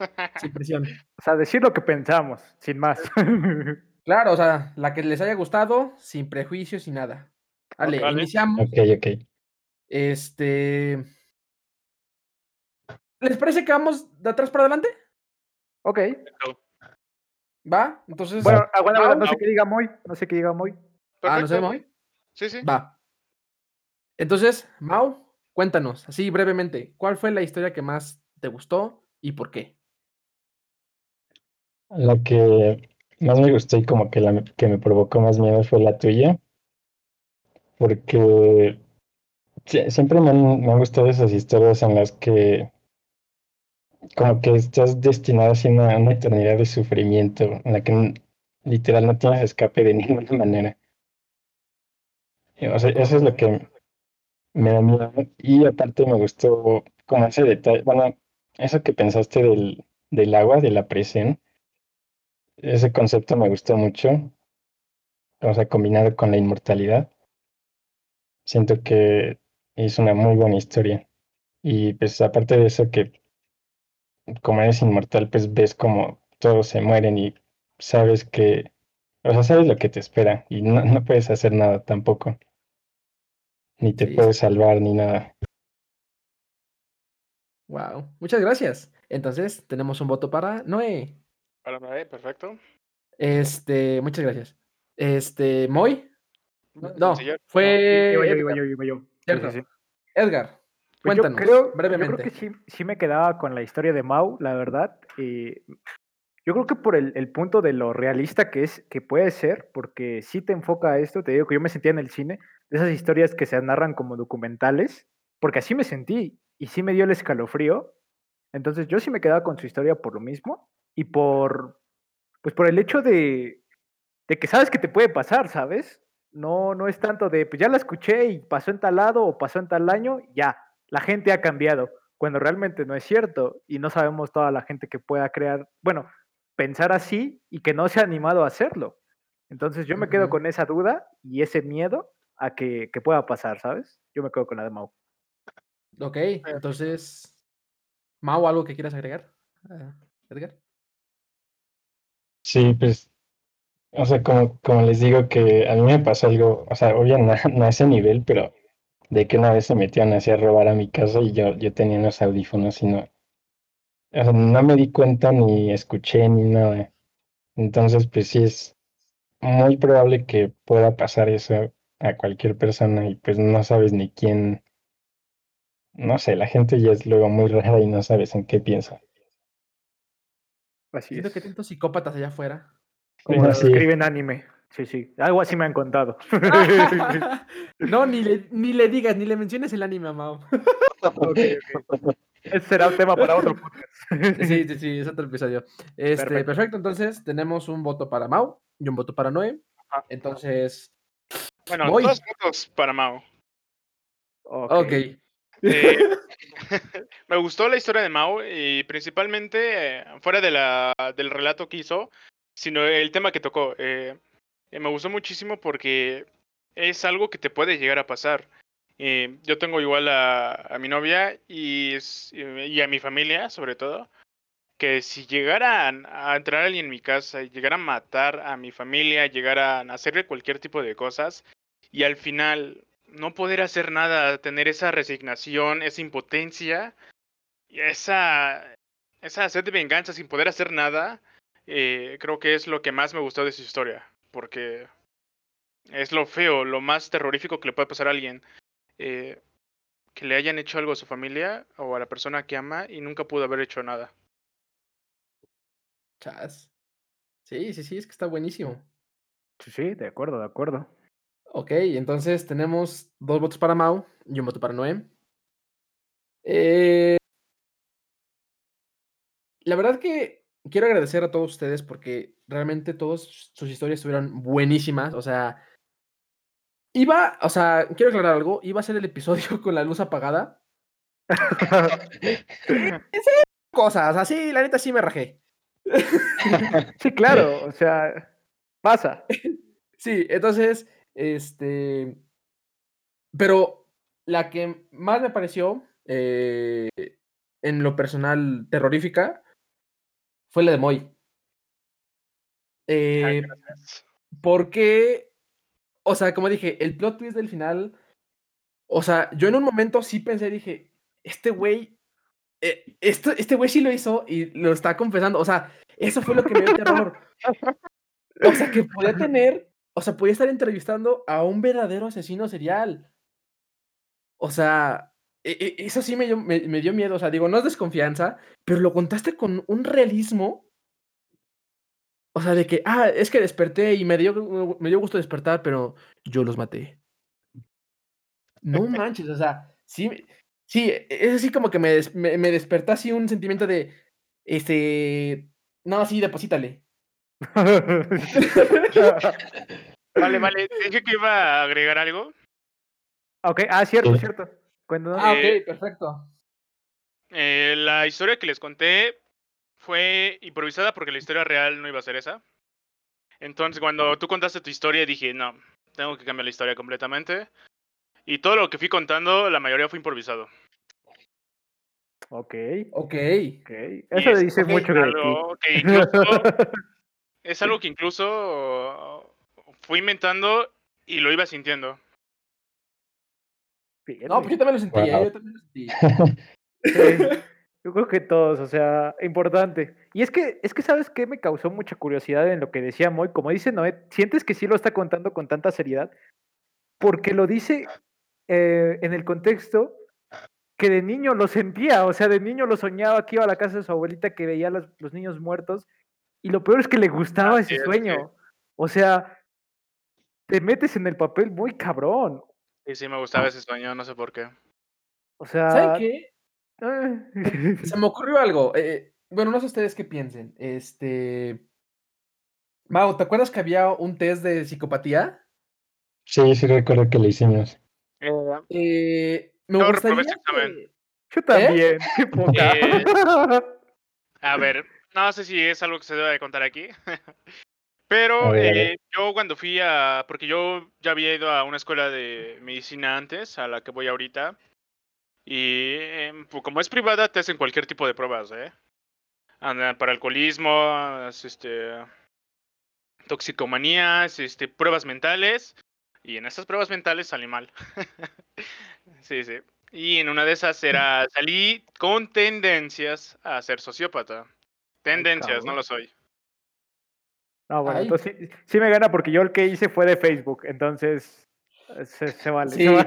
[LAUGHS] sin presión. o sea, decir lo que pensamos, sin más. [LAUGHS] Claro, o sea, la que les haya gustado, sin prejuicios, sin nada. Vale, Vale. iniciamos. Ok, ok. Este. ¿Les parece que vamos de atrás para adelante? ok, ¿Va? Entonces. bueno, aguanta, aguanta, no sé qué diga Moy, no sé qué diga Moy. Ah, ¿no sé. Moy? Sí, sí. Va. Entonces, Mau, cuéntanos, así brevemente, ¿cuál fue la historia que más te gustó y por qué? La que más me gustó y como que la que me provocó más miedo fue la tuya, porque sie- siempre me han, me han gustado esas historias en las que como que estás destinado a una, una eternidad de sufrimiento, en la que literal no tienes escape de [LAUGHS] ninguna manera. O sea, eso es lo que me da miedo. Y aparte me gustó como ese detalle, bueno, eso que pensaste del, del agua, de la presión, ese concepto me gustó mucho. O sea, combinado con la inmortalidad. Siento que es una muy buena historia. Y pues aparte de eso que como eres inmortal, pues ves como todos se mueren y sabes que, o sea, sabes lo que te espera y no, no puedes hacer nada tampoco. Ni te Sí, puedes salvar ni nada. Wow, muchas gracias. Entonces, tenemos un voto para Noé. Para Noé, perfecto. Este, muchas gracias. Este, Moy. No, fue Iba yo, Edgar. Yo, yo. Pues yo cuéntanos creo, brevemente. Yo creo que sí, sí me quedaba con la historia de Mau, la verdad. eh, yo creo que por el, el punto de lo realista que es, que puede ser, porque sí te enfoca a esto, te digo que yo me sentía en el cine, de esas historias que se narran como documentales, porque así me sentí y sí me dio el escalofrío. Entonces yo sí me quedaba con su historia por lo mismo y por, pues por el hecho de, de que sabes que te puede pasar, ¿sabes? No, no es tanto de, pues ya la escuché y pasó en tal lado o pasó en tal año, ya, la gente ha cambiado, cuando realmente no es cierto y no sabemos toda la gente que pueda crear, bueno, pensar así y que no se ha animado a hacerlo. Entonces yo me quedo con esa duda y ese miedo a que, que pueda pasar, ¿sabes? Yo me quedo con la de Mau. Ok, entonces, Mau, ¿algo que quieras agregar? Ah, Edgar. Sí, pues, o sea, como, como les digo que a mí me pasó algo, o sea, obvio no, [LAUGHS] no a ese nivel, pero de que una vez se metieron así a robar a mi casa y yo, yo tenía unos audífonos y no, o sea, no me di cuenta ni escuché ni nada. Entonces, pues sí es muy probable que pueda pasar eso a cualquier persona y pues no sabes ni quién, no sé, la gente ya es luego muy rara y no sabes en qué piensa. Así Siento es. que tantos psicópatas allá afuera. Como lo Sí. escriben anime. Sí, sí. Algo así me han contado. [LAUGHS] [LAUGHS] no, ni le, ni le digas, ni le menciones el anime a Mao. [LAUGHS] Ok, ok. Ese será un tema para otro podcast. Sí, sí, sí, es otro episodio. Este, Perfecto. perfecto. entonces tenemos un voto para Mau y un voto para Noé. Ajá. Entonces, Bueno, Voy. dos votos para Mao. Ok. ok. Eh, me gustó la historia de Mao y principalmente eh, fuera de la, del relato que hizo, sino el tema que tocó. eh, eh, me gustó muchísimo porque es algo que te puede llegar a pasar. Eh, yo tengo igual a, mi novia y, es- y a mi familia, sobre todo, que si llegaran a entrar alguien en mi casa y llegar a matar a mi familia, llegar a hacerle cualquier tipo de cosas y al final no poder hacer nada, tener esa resignación, esa impotencia, esa, esa sed de venganza sin poder hacer nada, eh, creo que es lo que más me gustó de su historia, porque es lo feo, lo más terrorífico que le puede pasar a alguien, eh, que le hayan hecho algo a su familia o a la persona que ama y nunca pudo haber hecho nada. Chas. Sí, sí, sí, es que está buenísimo. Sí, sí, de acuerdo, de acuerdo. Ok, entonces tenemos dos votos para Mau y un voto para Noé. Eh, la verdad que quiero agradecer a todos ustedes porque realmente todas sus historias estuvieron buenísimas. O sea, iba, o sea, quiero aclarar algo, iba a ser el episodio [LAUGHS] con la luz apagada. [LAUGHS] Cosas, así, la neta sí me rajé. [LAUGHS] Sí, claro, o sea, pasa. Sí, entonces, este. Pero la que más me pareció, eh, en lo personal, terrorífica, fue la de Moy. Eh, porque, o sea, como dije, el plot twist del final, o sea, yo en un momento sí pensé, dije, este güey, eh, esto, este güey sí lo hizo y lo está confesando, o sea, eso fue lo que me dio terror. O sea, que podía tener, o sea, podía estar entrevistando a un verdadero asesino serial. O sea, eso sí me dio, me, me dio miedo, o sea, digo, no es desconfianza, pero lo contaste con un realismo. O sea, de que, ah, es que desperté y me dio, me dio gusto despertar, pero yo los maté. No [LAUGHS] manches, o sea, sí, sí, e- es así como que me, des- me, me despertó así un sentimiento de, este, no, sí, deposítale. Vale, vale, dije que iba a agregar algo. ok, ah, cierto, Sí. cierto. Cuéntanos. Ah, Eh, ok, perfecto. Eh, la historia que les conté fue improvisada porque la historia real no iba a ser esa. Entonces, cuando tú contaste tu historia, dije, no, tengo que cambiar la historia completamente. Y todo lo que fui contando, la mayoría fue improvisado. Ok, Ok. ok. Eso es dice mucho de Algo que ti. [LAUGHS] incluso, es algo que incluso fui inventando y lo iba sintiendo. No, pues yo también lo sentí. Wow. yo también lo sentí. Sí, yo creo que todos, o sea, importante. Y es que, es que, ¿sabes qué? Me causó mucha curiosidad en lo que decía Moy. Como dice Noé, sientes que sí lo está contando con tanta seriedad, porque lo dice eh, en el contexto que de niño lo sentía, o sea, de niño lo soñaba que iba a la casa de su abuelita que veía a los, los niños muertos, y lo peor es que le gustaba ese es, sueño. O sea, te metes en el papel muy cabrón. Y sí me gustaba ese sueño, no sé por qué. O ¿Saben sea, qué? ah, Se me ocurrió algo. eh, bueno, no sé ustedes qué piensen. Este. Mau, ¿te acuerdas que había un test de psicopatía? Sí, sí recuerdo que le hicimos. Eh, Eh, me Yo gustaría. que- yo también, [LAUGHS] qué puta. Eh, A ver, no sé si es algo que se debe de contar aquí. [LAUGHS] Pero eh, yo cuando fui a... Porque yo ya había ido a una escuela de medicina antes, a la que voy ahorita. Y pues, como es privada, te hacen cualquier tipo de pruebas, ¿eh? para alcoholismo, este, toxicomanías, este, pruebas mentales. Y en esas pruebas mentales salí mal. [LAUGHS] sí, sí. Y en una de esas era, salí con tendencias a ser sociópata. Tendencias, no lo soy. No, bueno, Ay. entonces sí, sí me gana porque yo el que hice fue de Facebook, entonces eh, se, se vale. se Sí, vale.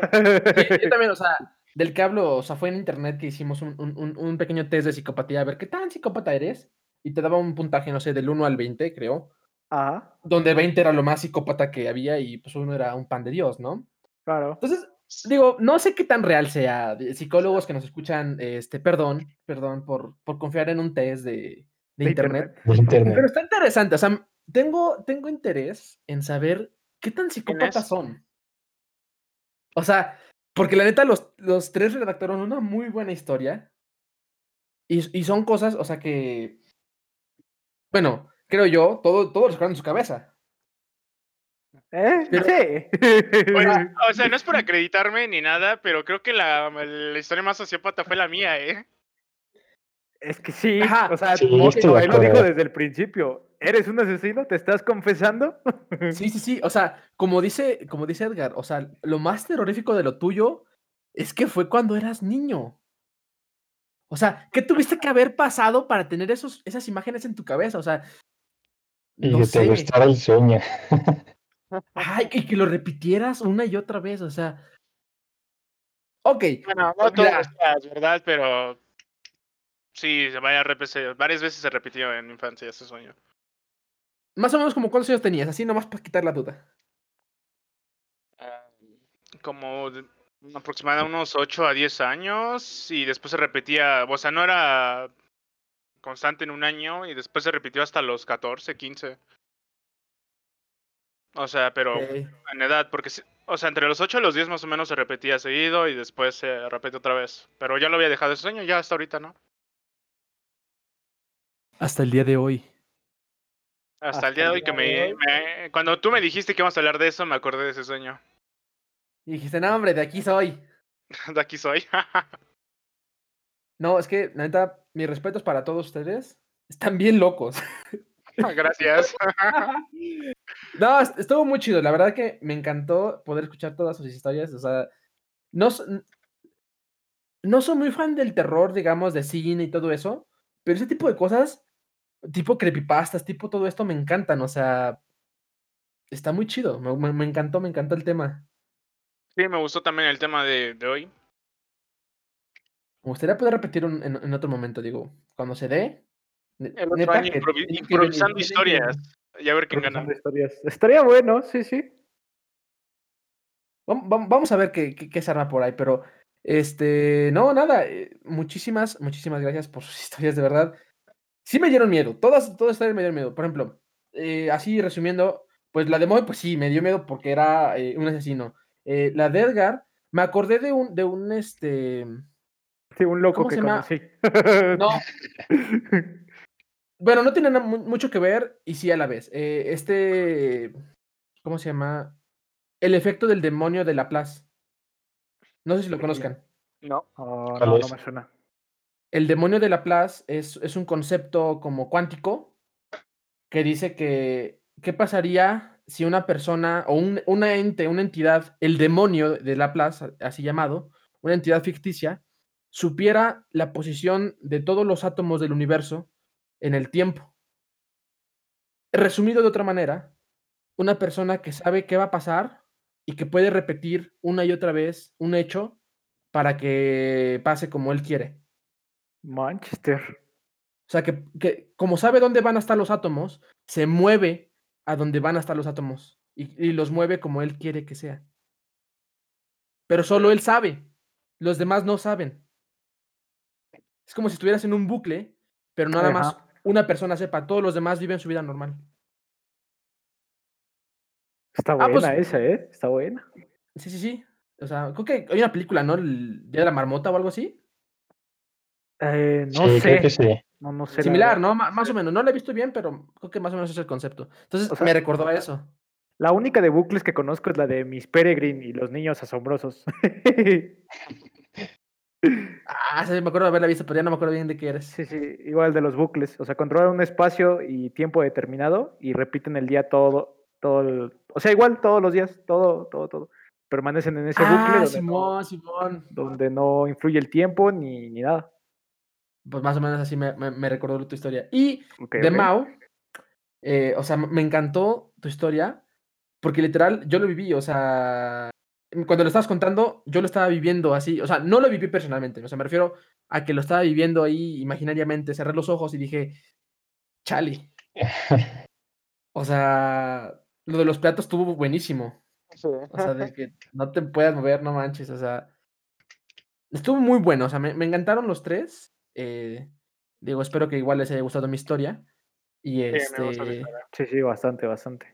Yo también, o sea, [LAUGHS] del que hablo, o sea, fue en internet que hicimos un, un- un- un pequeño test de psicopatía, a ver qué tan psicópata eres. Y te daba un puntaje, no sé, del 1 al 20, creo. Ajá, Donde 20 era lo más psicópata que había y pues uno era un pan de Dios, ¿no? claro. Entonces, digo, no sé qué tan real sea. Psicólogos que nos escuchan, este, perdón, perdón por, por confiar en un test de, de De internet. de internet. Pero está interesante, o sea, tengo, tengo interés en saber qué tan psicópatas son. O sea, porque la neta, los, los tres redactaron una muy buena historia. Y, y son cosas, o sea, que. Bueno, creo yo, todo, todos recuerdan en su cabeza. ¿Eh? Pero- sí. [LAUGHS] Oye, o sea, no es por acreditarme ni nada, pero creo que la, la historia más sociópata fue la mía, ¿eh? Es que sí, Ajá, o sea, sí, lo dijo desde el principio. ¿Eres un asesino? ¿Te estás confesando? [LAUGHS] Sí, sí, sí. O sea, como dice, como dice Edgar, o sea, lo más terrorífico de lo tuyo es que fue cuando eras niño. O sea, ¿qué tuviste que haber pasado para tener esos, esas imágenes en tu cabeza? O sea, Y no que te sé. gustara el sueño. Ay, y que lo repitieras una y otra vez, o sea. Ok. Bueno, no todas las ¿verdad? Pero sí, se vaya a repetir, varias veces se repitió en mi infancia ese sueño. Más o menos como cuántos años tenías, así nomás para quitar la duda. Ah, Como de- aproximadamente unos 8 a 10 años y después se repetía, o sea, no era constante en un año y después se repitió hasta los 14, 15. O sea, pero en edad, porque, o sea, entre los 8 y los 10 más o menos se repetía seguido y después se repite otra vez. Pero ya lo había dejado ese sueño, ya hasta ahorita, ¿no? Hasta el día de hoy. Hasta, el día de hoy que me, Cuando tú me dijiste que íbamos a hablar de eso, me acordé de ese sueño. Y dijiste, no, hombre, de aquí soy. [LAUGHS] De aquí soy. [LAUGHS] No, es que, la neta, mis respetos para todos ustedes. Están bien locos. [LAUGHS] Gracias. No, est- estuvo muy chido. La verdad que me encantó poder escuchar todas sus historias. O sea, no, no soy muy fan del terror, digamos, de cine y todo eso, pero ese tipo de cosas, tipo creepypastas, tipo todo esto, me encantan. O sea, está muy chido. Me, me- me encantó, me encantó el tema. Sí, me gustó también el tema de, de hoy. Me gustaría poder repetir un- en, en otro momento, digo, cuando se dé. El otro año que improvi- tienen que improvisando que historias. Y a ver quién gana. historias. Estaría bueno, sí, sí. Vam- vam- Vamos a ver qué, qué, qué se arma por ahí, pero este, no, nada, eh, muchísimas, muchísimas gracias por sus [LAUGHS] historias, de verdad. Sí me dieron miedo, todas, todas me dieron miedo. Por ejemplo, eh, así resumiendo, pues la de Moe, pues sí, me dio miedo porque era eh, un asesino. Eh, la de Edgar, me acordé de un, de un, este, Sí, un loco ¿Cómo que se llama? conocí. no, [LAUGHS] bueno, no tiene mucho que ver y sí a la vez. Eh, este, ¿cómo se llama? El efecto del demonio de Laplace. No sé si lo conozcan. No. Oh, ¿Cuál no, no me suena. El demonio de Laplace es, es un concepto como cuántico que dice que qué pasaría si una persona o un, una ente, una entidad, el demonio de Laplace, así llamado, una entidad ficticia, supiera la posición de todos los átomos del universo en el tiempo. Resumido de otra manera, una persona que sabe qué va a pasar y que puede repetir una y otra vez un hecho para que pase como él quiere. Manchester. O sea, que, que como sabe dónde van a estar los átomos, se mueve a donde van a estar los átomos y, y los mueve como él quiere que sea. Pero solo él sabe, los demás no saben. Es como si estuvieras en un bucle, pero nada más una persona sepa, todos los demás viven su vida normal. Está Ah, buena pues- esa, ¿eh? Está buena. Sí, sí, sí. O sea, creo que hay una película, ¿no? El Día de la Marmota o algo así. Eh, no sí, sé. creo que sí. No, no sé. la Similar. ¿no? Ma- más o menos. No la he visto bien, pero creo que más o menos es el concepto. Entonces O sea- me recordó a eso. La única de bucles que conozco es la de Miss Peregrine y los niños asombrosos. Ah, sí, me acuerdo de haberla visto, pero ya no me acuerdo bien de qué eres. Sí, sí, igual de los bucles. O sea, controlan un espacio y tiempo determinado y repiten el día todo, todo el- O sea, igual todos los días, todo, todo, todo. Permanecen en ese bucle Ah, donde, Simón, no, Simón. donde no influye el tiempo ni, ni nada. Pues más o menos así me, me, me recordó tu historia. Y Ok, de ok. Mao, eh, o sea, me encantó tu historia, porque literal, yo lo viví, o sea, cuando lo estabas contando, yo lo estaba viviendo así, o sea, no lo viví personalmente, o sea, me refiero a que lo estaba viviendo ahí imaginariamente, cerré los ojos y dije, chale, [LAUGHS] o sea, lo de los platos estuvo buenísimo, o sea, de que no te puedas mover, no manches, o sea, estuvo muy bueno, o sea, me, me encantaron los tres, eh, digo, espero que igual les haya gustado mi historia, y me gusta tu este... historia. Sí, sí, bastante, bastante.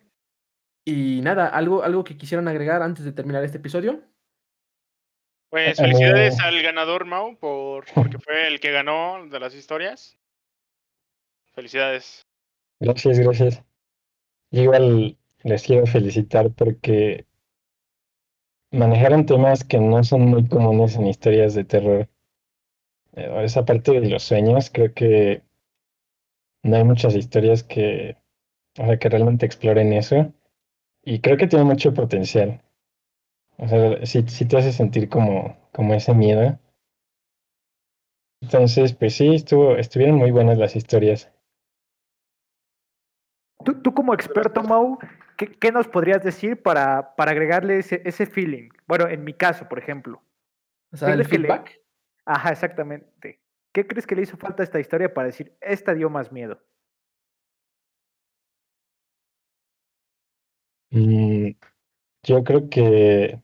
Y nada, algo, algo que quisieran agregar antes de terminar este episodio. Pues mí- felicidades al ganador, Mau, por, porque fue el que ganó de las historias. Felicidades. Gracias, gracias. Yo igual les quiero felicitar porque manejaron temas que no son muy comunes en historias de terror. Eh, Esa parte de los sueños, creo que no hay muchas historias que, o sea, que realmente exploren eso. Y creo que tiene mucho potencial. O sea, sí, sí te hace sentir como, como ese miedo. Entonces, pues sí, estuvo, estuvieron muy buenas las historias. Tú, tú como experto, Mau, ¿qué, qué nos podrías decir para, para agregarle ese, ese feeling? Bueno, en mi caso, por ejemplo. O sea, ¿Qué el le- feedback. Ajá, exactamente. ¿Qué crees que le hizo falta a esta historia para decir, esta dio más miedo? Mm, yo creo que,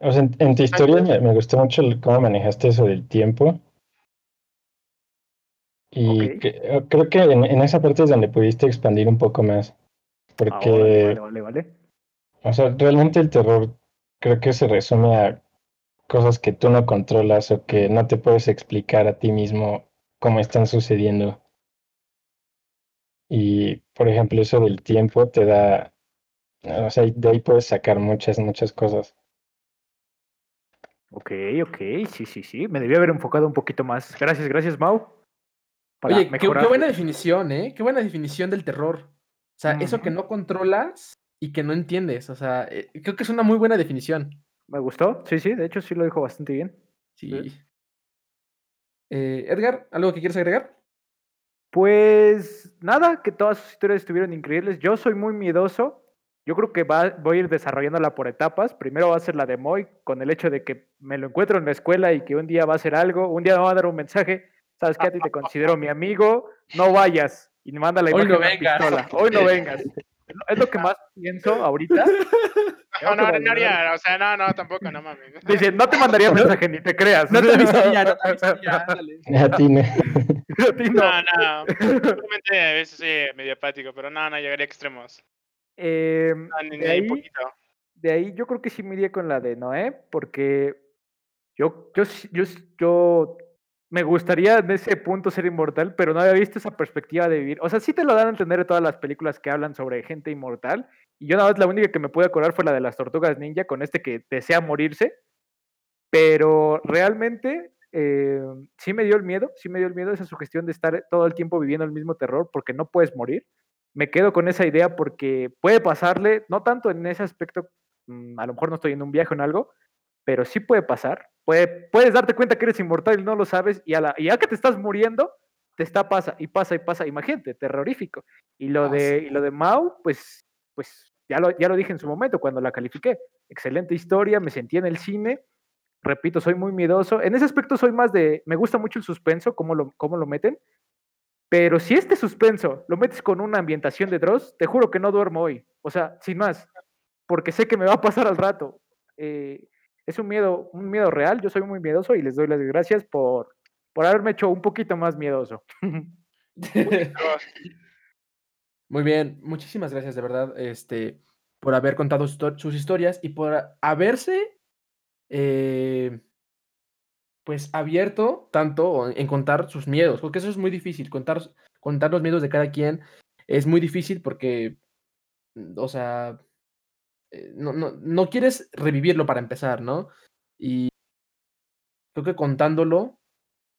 o sea, en, en tu historia me, me gustó mucho el- cómo manejaste eso del tiempo. Y que- eh, creo que en, en esa parte es donde pudiste expandir un poco más. Ah, Porque, vale, vale, vale. o sea, realmente el terror creo que se resume a cosas que tú no controlas o que no te puedes explicar a ti mismo cómo están sucediendo. Y, por ejemplo, eso del tiempo te da, o sea, de ahí puedes sacar muchas, muchas cosas. Ok, ok, sí, sí, sí. Me debí haber enfocado un poquito más. Gracias, gracias, Mau. Oye, qué, buena definición, ¿eh? Qué buena definición del terror. O sea, eso que no controlas y que no entiendes. O sea, eh, creo que es una muy buena definición. ¿Me gustó? Sí, sí, de hecho sí lo dijo bastante bien. Sí. Eh, Edgar, ¿algo que quieres agregar? Pues nada, que todas sus historias estuvieron increíbles. Yo soy muy miedoso. Yo creo que va, voy a ir desarrollándola por etapas. Primero va a ser la de Moy, con el hecho de que me lo encuentro en la escuela y que un día va a hacer algo, un día me va a dar un mensaje. ¿Sabes qué? A ti te [LAUGHS] considero mi amigo, no vayas. Y me manda la Hoy imagen no vengas. pistola. Hoy no vengas. [LAUGHS] Es lo que más pienso ahorita. [LAUGHS] No, no, no, o sea, no, no, tampoco, no mames. Dice, no te mandaría [LAUGHS] mensaje ni te creas. No te avisaría, no te avisaría, [LAUGHS] ándale. A ti no. A ti no. No, a veces soy medio apático, pero no, no llegaría a extremos. Eh, No, ni, de ahí- poquito. de ahí yo creo que sí me iría con la de Noé, porque yo, yo, sí- yo, yo me gustaría en ese punto ser inmortal, pero no había visto esa perspectiva de vivir. O sea, sí te lo dan a entender en todas las películas que hablan sobre gente inmortal, y yo nada más la única que me pude acordar fue la de las tortugas ninja, con este que desea morirse, pero realmente eh, sí me dio el miedo, sí me dio el miedo esa sugestión de estar todo el tiempo viviendo el mismo terror, porque no puedes morir. Me quedo con esa idea porque puede pasarle, no tanto en ese aspecto mm, a lo mejor no estoy en un viaje o en algo, pero sí puede pasar. Puede, puedes darte cuenta que eres inmortal y no lo sabes, y, a la, y ya que te estás muriendo, te está pasa y pasa y pasa. Imagínate, terrorífico. Y lo, Ah, de, sí. y lo de Mau, pues, pues ya, lo, ya lo dije en su momento cuando la califiqué. Excelente historia, me sentí en el cine. Repito, soy muy miedoso. En ese aspecto soy más de, me gusta mucho el suspenso, cómo lo, cómo lo meten. Pero si este suspenso lo metes con una ambientación de Dross, te juro que no duermo hoy. O sea, sin más, porque sé que me va a pasar al rato. Eh, es un miedo, un miedo real. Yo soy muy miedoso y les doy las gracias por, por haberme hecho un poquito más miedoso. [LAUGHS] Muy bien, muchísimas gracias de verdad este, por haber contado sus histo- sus historias y por haberse eh, pues abierto tanto en contar sus miedos, porque eso es muy difícil, contar, contar los miedos de cada quien es muy difícil porque, mm, o sea, no, no, no quieres revivirlo para empezar, ¿no? Y creo que contándolo,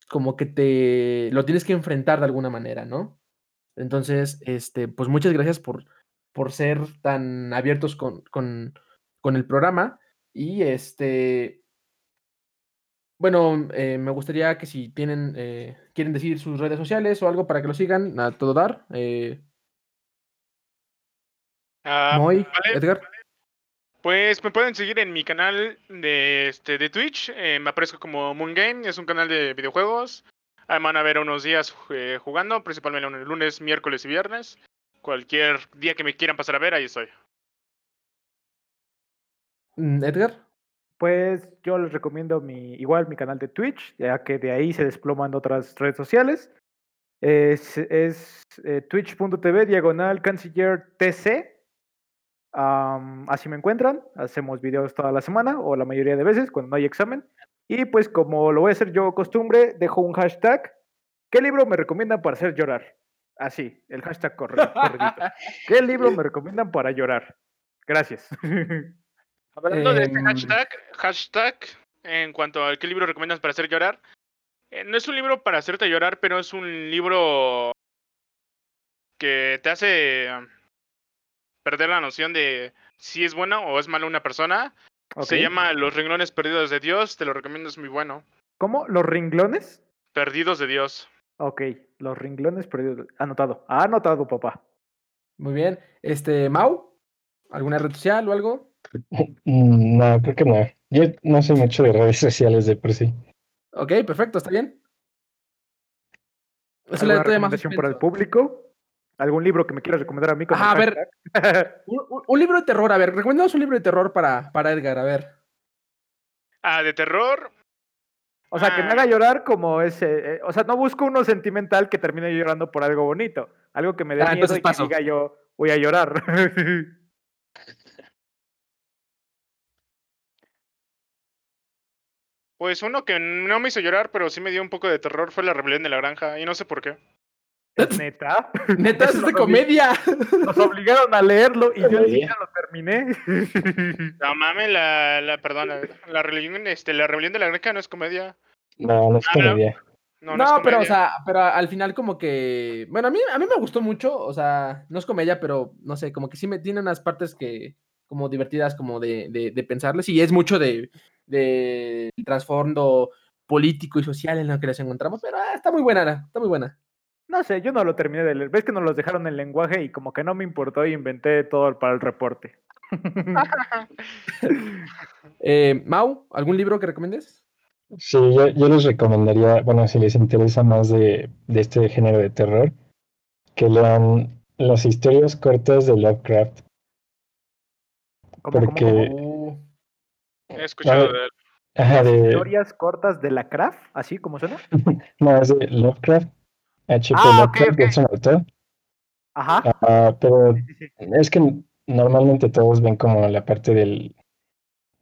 como que te lo tienes que enfrentar de alguna manera, ¿no? Entonces, este, pues muchas gracias por, por ser tan abiertos con, con, con el programa. Y este, bueno, eh, me gustaría que si tienen, eh, quieren decir sus redes sociales o algo para que lo sigan, a todo dar. Eh, Ah, Moy, vale. Edgar. Pues me pueden seguir en mi canal de, este, de Twitch. eh, me aparezco como Moon Game. Es un canal de videojuegos. Ahí me van a ver unos días eh, jugando, principalmente lunes, lunes, miércoles y viernes. Cualquier día que me quieran pasar a ver, ahí estoy. Mm, Edgar. Pues yo les recomiendo mi, igual mi canal de Twitch, ya que de ahí se desploman otras redes sociales. Es, es eh, twitch.tv diagonal canciller TC. Así me encuentran. Hacemos videos toda la semana o la mayoría de veces cuando no hay examen. Y pues como lo voy a hacer yo costumbre, dejo un hashtag. ¿Qué libro me recomiendan para hacer llorar? Así, el hashtag corre, corridito. [LAUGHS] ¿Qué libro me recomiendan para llorar? Gracias. [LAUGHS] Hablando de este Em, hashtag, hashtag, en cuanto al qué libro recomiendas para hacer llorar, eh, no es un libro para hacerte llorar, pero es un libro que te hace perder la noción de si es bueno o es malo una persona. Se llama Los renglones perdidos de Dios, te lo recomiendo, es muy bueno. ¿Cómo? ¿Los ringlones? Perdidos de Dios. Ok, los ringlones perdidos. Anotado. Anotado, papá. Muy bien. Este, Mau, ¿alguna red social o algo? Mm, No, creo que no. Yo no soy mucho de redes sociales de por sí. Ok, perfecto, está bien. Eso le ¿Alguna da todavía más recomendación para el público? ¿Algún libro que me quieras recomendar a mí? A ver. [LAUGHS] Un, un- un libro de terror, a ver, recomendamos un libro de terror para, para Edgar, a ver. Ah, de terror. o sea, que me Ah. haga llorar como ese. eh, o sea, no busco uno sentimental que termine llorando por algo bonito. Algo que me dé Ah, miedo y que diga yo, voy a llorar. [LAUGHS] Pues uno que no me hizo llorar, pero sí me dio un poco de terror fue La Rebelión de la Granja, y no sé por qué. Neta. Neta, es de comedia. Nos obligaron a leerlo y yo ni siquiera lo terminé. [LAUGHS] No mames, la, la, perdón, la religión, este, la rebelión de la granja no es comedia. No, no es Ah, comedia. No, No, no, es pero, o sea, pero al final como que, bueno, a mí, a mí me gustó mucho, o sea, no es comedia, pero no sé, como que sí me tiene unas partes que, como divertidas, como de, de, de pensarles, y es mucho de, de trasfondo político y social en lo que les encontramos, pero ah, está muy buena, está muy buena. No sé, yo no lo terminé de leer. Ves que nos los dejaron en lenguaje y como que no me importó y inventé todo para el reporte. [LAUGHS] Eh, Mau, ¿algún libro que recomiendes? Sí, yo, yo les recomendaría, bueno, si les interesa más de, de este género de terror, que lean las historias cortas de Lovecraft. ¿Cómo, cómo, Porque- cómo? Uh, He escuchado de él. Ajá, de, Historias cortas de la craft, así como suena. [LAUGHS] no, es de Lovecraft, H.P. Ah, es un autor. Ajá. Ah, pero es que normalmente todos ven como la parte del,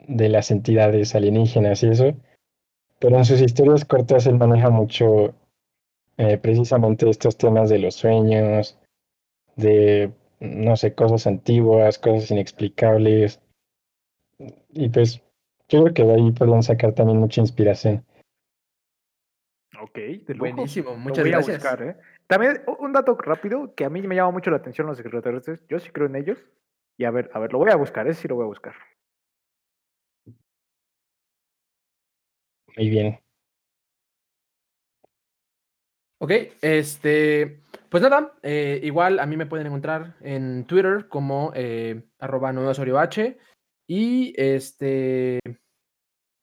de las entidades alienígenas y eso, pero en sus historias cortas él maneja mucho eh, precisamente estos temas de los sueños, de, no sé, cosas antiguas, cosas inexplicables. Y pues yo creo que de ahí pueden sacar también mucha inspiración. Ok, de lujo. buenísimo, Lo muchas voy gracias. a buscar, ¿eh? También un dato rápido que a mí me llama mucho la atención los extraterrestres. Yo sí creo en ellos. Y a ver, a ver, lo voy a buscar, ese sí lo voy a buscar. Muy bien. Ok, este, pues nada, eh, igual a mí me pueden encontrar en Twitter como eh, arroba H. Y este,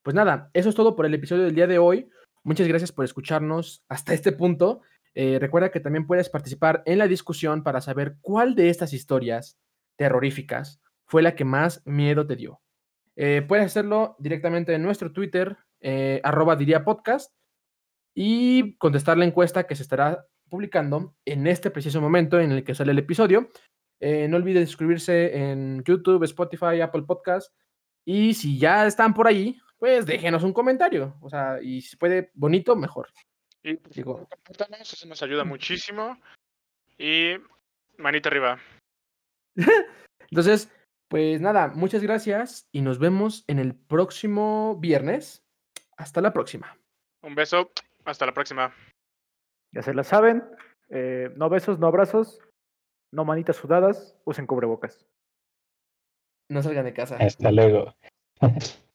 pues nada, eso es todo por el episodio del día de hoy. Muchas gracias por escucharnos hasta este punto. Eh, recuerda que también puedes participar en la discusión para saber cuál de estas historias terroríficas fue la que más miedo te dio. Eh, puedes hacerlo directamente en nuestro Twitter, eh, diría podcast, y contestar la encuesta que se estará publicando en este preciso momento en el que sale el episodio. Eh, no olvides suscribirse en YouTube, Spotify, Apple Podcast. Y si ya están por ahí, pues déjenos un comentario. O sea, y si puede bonito, mejor. Y Digo- eso nos ayuda muchísimo. Y manita arriba. [LAUGHS] Entonces, pues nada, muchas gracias y nos vemos en el próximo viernes. Hasta la próxima. Un beso. Hasta la próxima. Ya se la saben. eh, no besos, no abrazos, no manitas sudadas, usen cubrebocas. No salgan de casa. Hasta luego. [LAUGHS]